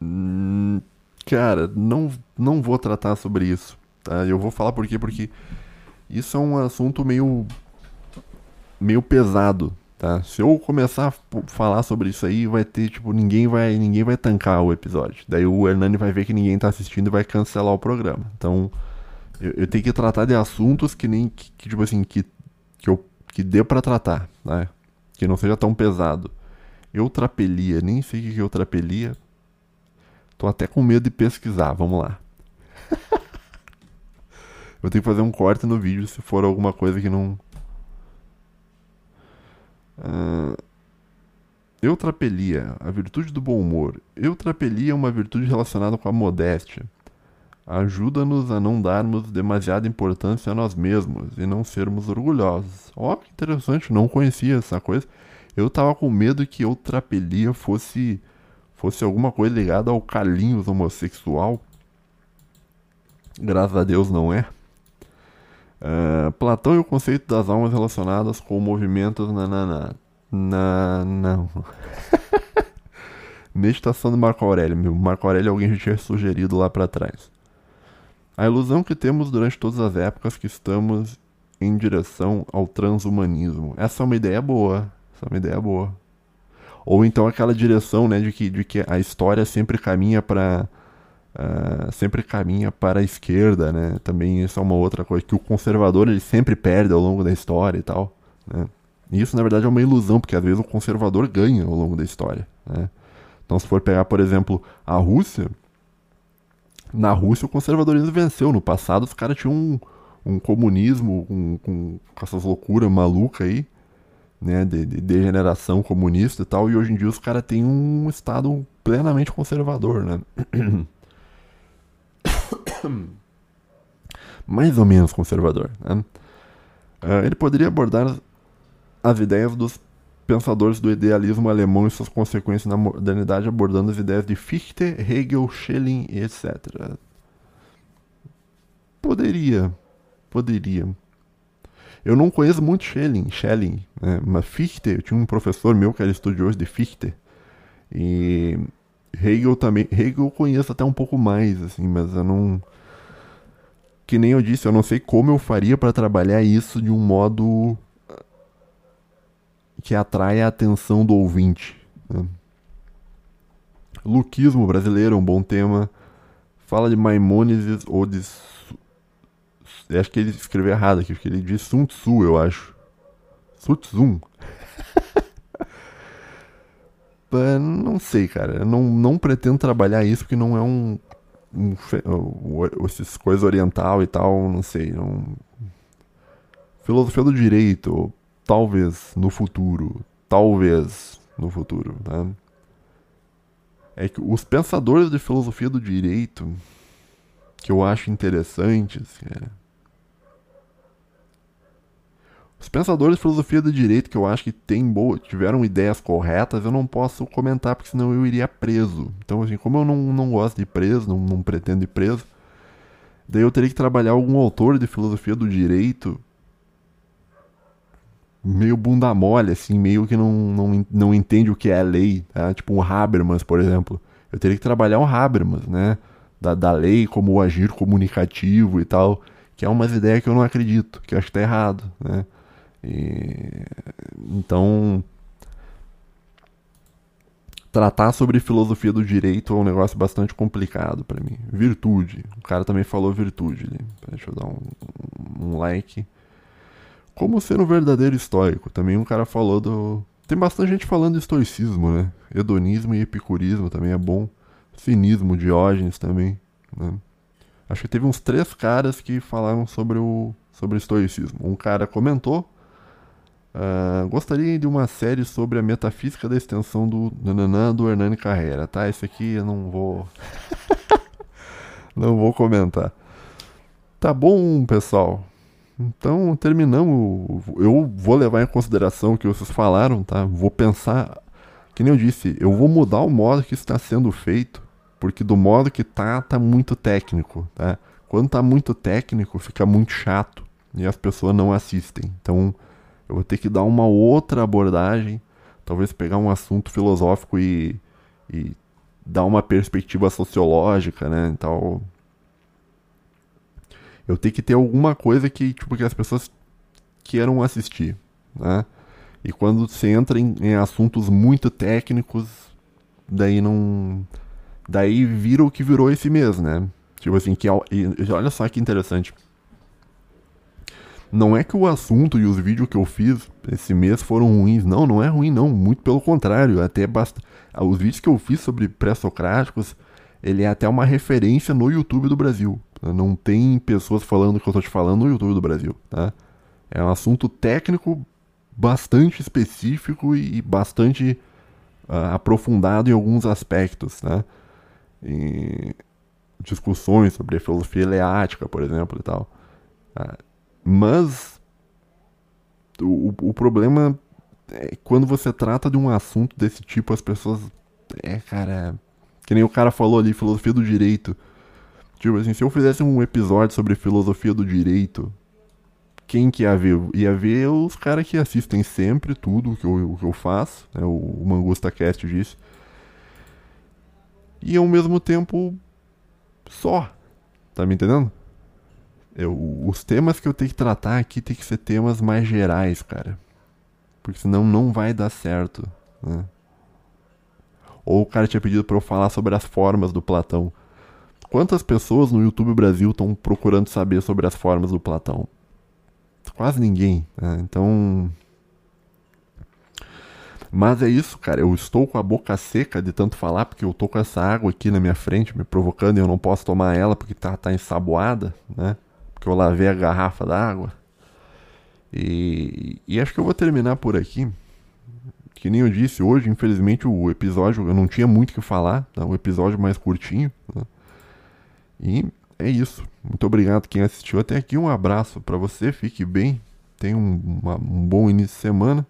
[SPEAKER 1] Hum, cara, não, não vou tratar sobre isso. Tá? Eu vou falar por quê? Porque isso é um assunto meio, meio pesado. Tá? Se eu começar a falar sobre isso aí, vai ter, tipo, ninguém vai, ninguém vai tancar o episódio. Daí o Hernani vai ver que ninguém tá assistindo e vai cancelar o programa. Então, eu, eu tenho que tratar de assuntos que nem, que, que tipo assim, que, que, eu, que dê para tratar, né? Que não seja tão pesado. Eu trapelia, nem sei o que eu trapelia, Tô até com medo de pesquisar, vamos lá. eu tenho que fazer um corte no vídeo se for alguma coisa que não. Uh, Eutrapelia, a virtude do bom humor. Eutrapelia é uma virtude relacionada com a modéstia. Ajuda-nos a não darmos demasiada importância a nós mesmos e não sermos orgulhosos. Ó, oh, que interessante, não conhecia essa coisa. Eu tava com medo que eutrapelia fosse fosse alguma coisa ligada ao calinhos homossexual. Graças a Deus não é. Uh, Platão e o conceito das almas relacionadas com movimentos na, na, na, na não. Meditação do Marco Aurélio. Marco Aurélio alguém já tinha sugerido lá para trás. A ilusão que temos durante todas as épocas que estamos em direção ao transhumanismo. Essa é uma ideia boa. Essa é uma ideia boa. Ou então aquela direção, né, de que, de que a história sempre caminha para uh, sempre caminha para a esquerda, né? Também isso é uma outra coisa que o conservador ele sempre perde ao longo da história e tal, né? Isso na verdade é uma ilusão, porque às vezes o conservador ganha ao longo da história, né? Então se for pegar, por exemplo, a Rússia, na Rússia o conservadorismo venceu. No passado os caras tinham um, um comunismo com, com, com, essas loucuras malucas aí, né, de, de, degeneração comunista e tal, e hoje em dia os caras têm um estado plenamente conservador, né? Mais ou menos conservador, né? Uh, ele poderia abordar as ideias dos pensadores do idealismo alemão e suas consequências na modernidade, abordando as ideias de Fichte, Hegel, Schelling, etc. Poderia, poderia. Eu não conheço muito Schelling, Schelling né? mas Fichte, eu tinha um professor meu que era estudioso de Fichte, e Hegel também, Hegel eu conheço até um pouco mais, assim, mas eu não... Que nem eu disse, eu não sei como eu faria para trabalhar isso de um modo que atrai a atenção do ouvinte. Né? Luquismo brasileiro é um bom tema. Fala de Maimônides ou de. Eu acho que ele escreveu errado aqui, porque ele diz Sun Tzu, eu acho. Sun Tzu. não sei, cara. Eu não, não pretendo trabalhar isso porque não é um. um, um essas coisas oriental e tal, não sei. Não... Filosofia do direito, talvez no futuro, talvez no futuro, tá? É que os pensadores de filosofia do direito que eu acho interessantes, cara, os pensadores de filosofia do direito que eu acho que tem boa, tiveram ideias corretas, eu não posso comentar porque senão eu iria preso. Então, assim, como eu não, não gosto de preso, não, não pretendo ir preso, daí eu teria que trabalhar algum autor de filosofia do direito meio bunda mole, assim, meio que não, não, não entende o que é a lei, tá? Tipo um Habermas, por exemplo. Eu teria que trabalhar um Habermas, né? Da, da lei, como o agir comunicativo e tal, que é umas ideias que eu não acredito, que eu acho que tá errado, né? E, então, tratar sobre filosofia do direito é um negócio bastante complicado para mim. Virtude. O cara também falou virtude. Né? Deixa eu dar um, um like. Como ser um verdadeiro estoico. Também um cara falou do. Tem bastante gente falando de estoicismo, né? Hedonismo e epicurismo também é bom. Cinismo, Diógenes também. Né? Acho que teve uns três caras que falaram sobre o sobre estoicismo. Um cara comentou. Uh, gostaria de uma série sobre a metafísica da extensão do nananã do Hernani Carreira, tá? Esse aqui eu não vou. não vou comentar. Tá bom, pessoal. Então, terminamos. Eu vou levar em consideração o que vocês falaram, tá? Vou pensar. Que nem eu disse, eu vou mudar o modo que está sendo feito, porque do modo que tá, tá muito técnico, tá? Quando tá muito técnico, fica muito chato e as pessoas não assistem. Então, eu vou ter que dar uma outra abordagem, talvez pegar um assunto filosófico e, e dar uma perspectiva sociológica, né? Então, eu tenho que ter alguma coisa que, tipo, que as pessoas queiram assistir, né? E quando você entra em, em assuntos muito técnicos, daí não. Daí vira o que virou esse mês, né? Tipo assim, que e, olha só que interessante. Não é que o assunto e os vídeos que eu fiz esse mês foram ruins. Não, não é ruim, não. Muito pelo contrário. Até basta. Os vídeos que eu fiz sobre pré-socráticos, ele é até uma referência no YouTube do Brasil. Não tem pessoas falando o que eu estou te falando no YouTube do Brasil, tá? É um assunto técnico bastante específico e bastante uh, aprofundado em alguns aspectos, né? Em discussões sobre filosofia eleática, por exemplo, e tal. Uh, mas o, o problema é quando você trata de um assunto desse tipo, as pessoas. É, cara. Que nem o cara falou ali, filosofia do direito. Tipo assim, se eu fizesse um episódio sobre filosofia do direito, quem que ia ver? Ia ver os caras que assistem sempre tudo que eu, que eu faço, né? o, Mangusta Cast disse. E ao mesmo tempo, só. Tá me entendendo? Eu, os temas que eu tenho que tratar aqui tem que ser temas mais gerais, cara. Porque senão não vai dar certo. Né? Ou o cara tinha pedido para eu falar sobre as formas do Platão. Quantas pessoas no YouTube Brasil estão procurando saber sobre as formas do Platão? Quase ninguém. Né? Então. Mas é isso, cara. Eu estou com a boca seca de tanto falar, porque eu tô com essa água aqui na minha frente, me provocando, e eu não posso tomar ela porque tá, tá ensaboada, né? Porque eu lavei a garrafa d'água. E, e acho que eu vou terminar por aqui. Que nem eu disse hoje, infelizmente o episódio eu não tinha muito o que falar, tá? um episódio mais curtinho. Né? E é isso. Muito obrigado quem assistiu até aqui. Um abraço para você, fique bem, tenha um, uma, um bom início de semana.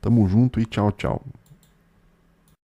[SPEAKER 1] Tamo junto e tchau, tchau.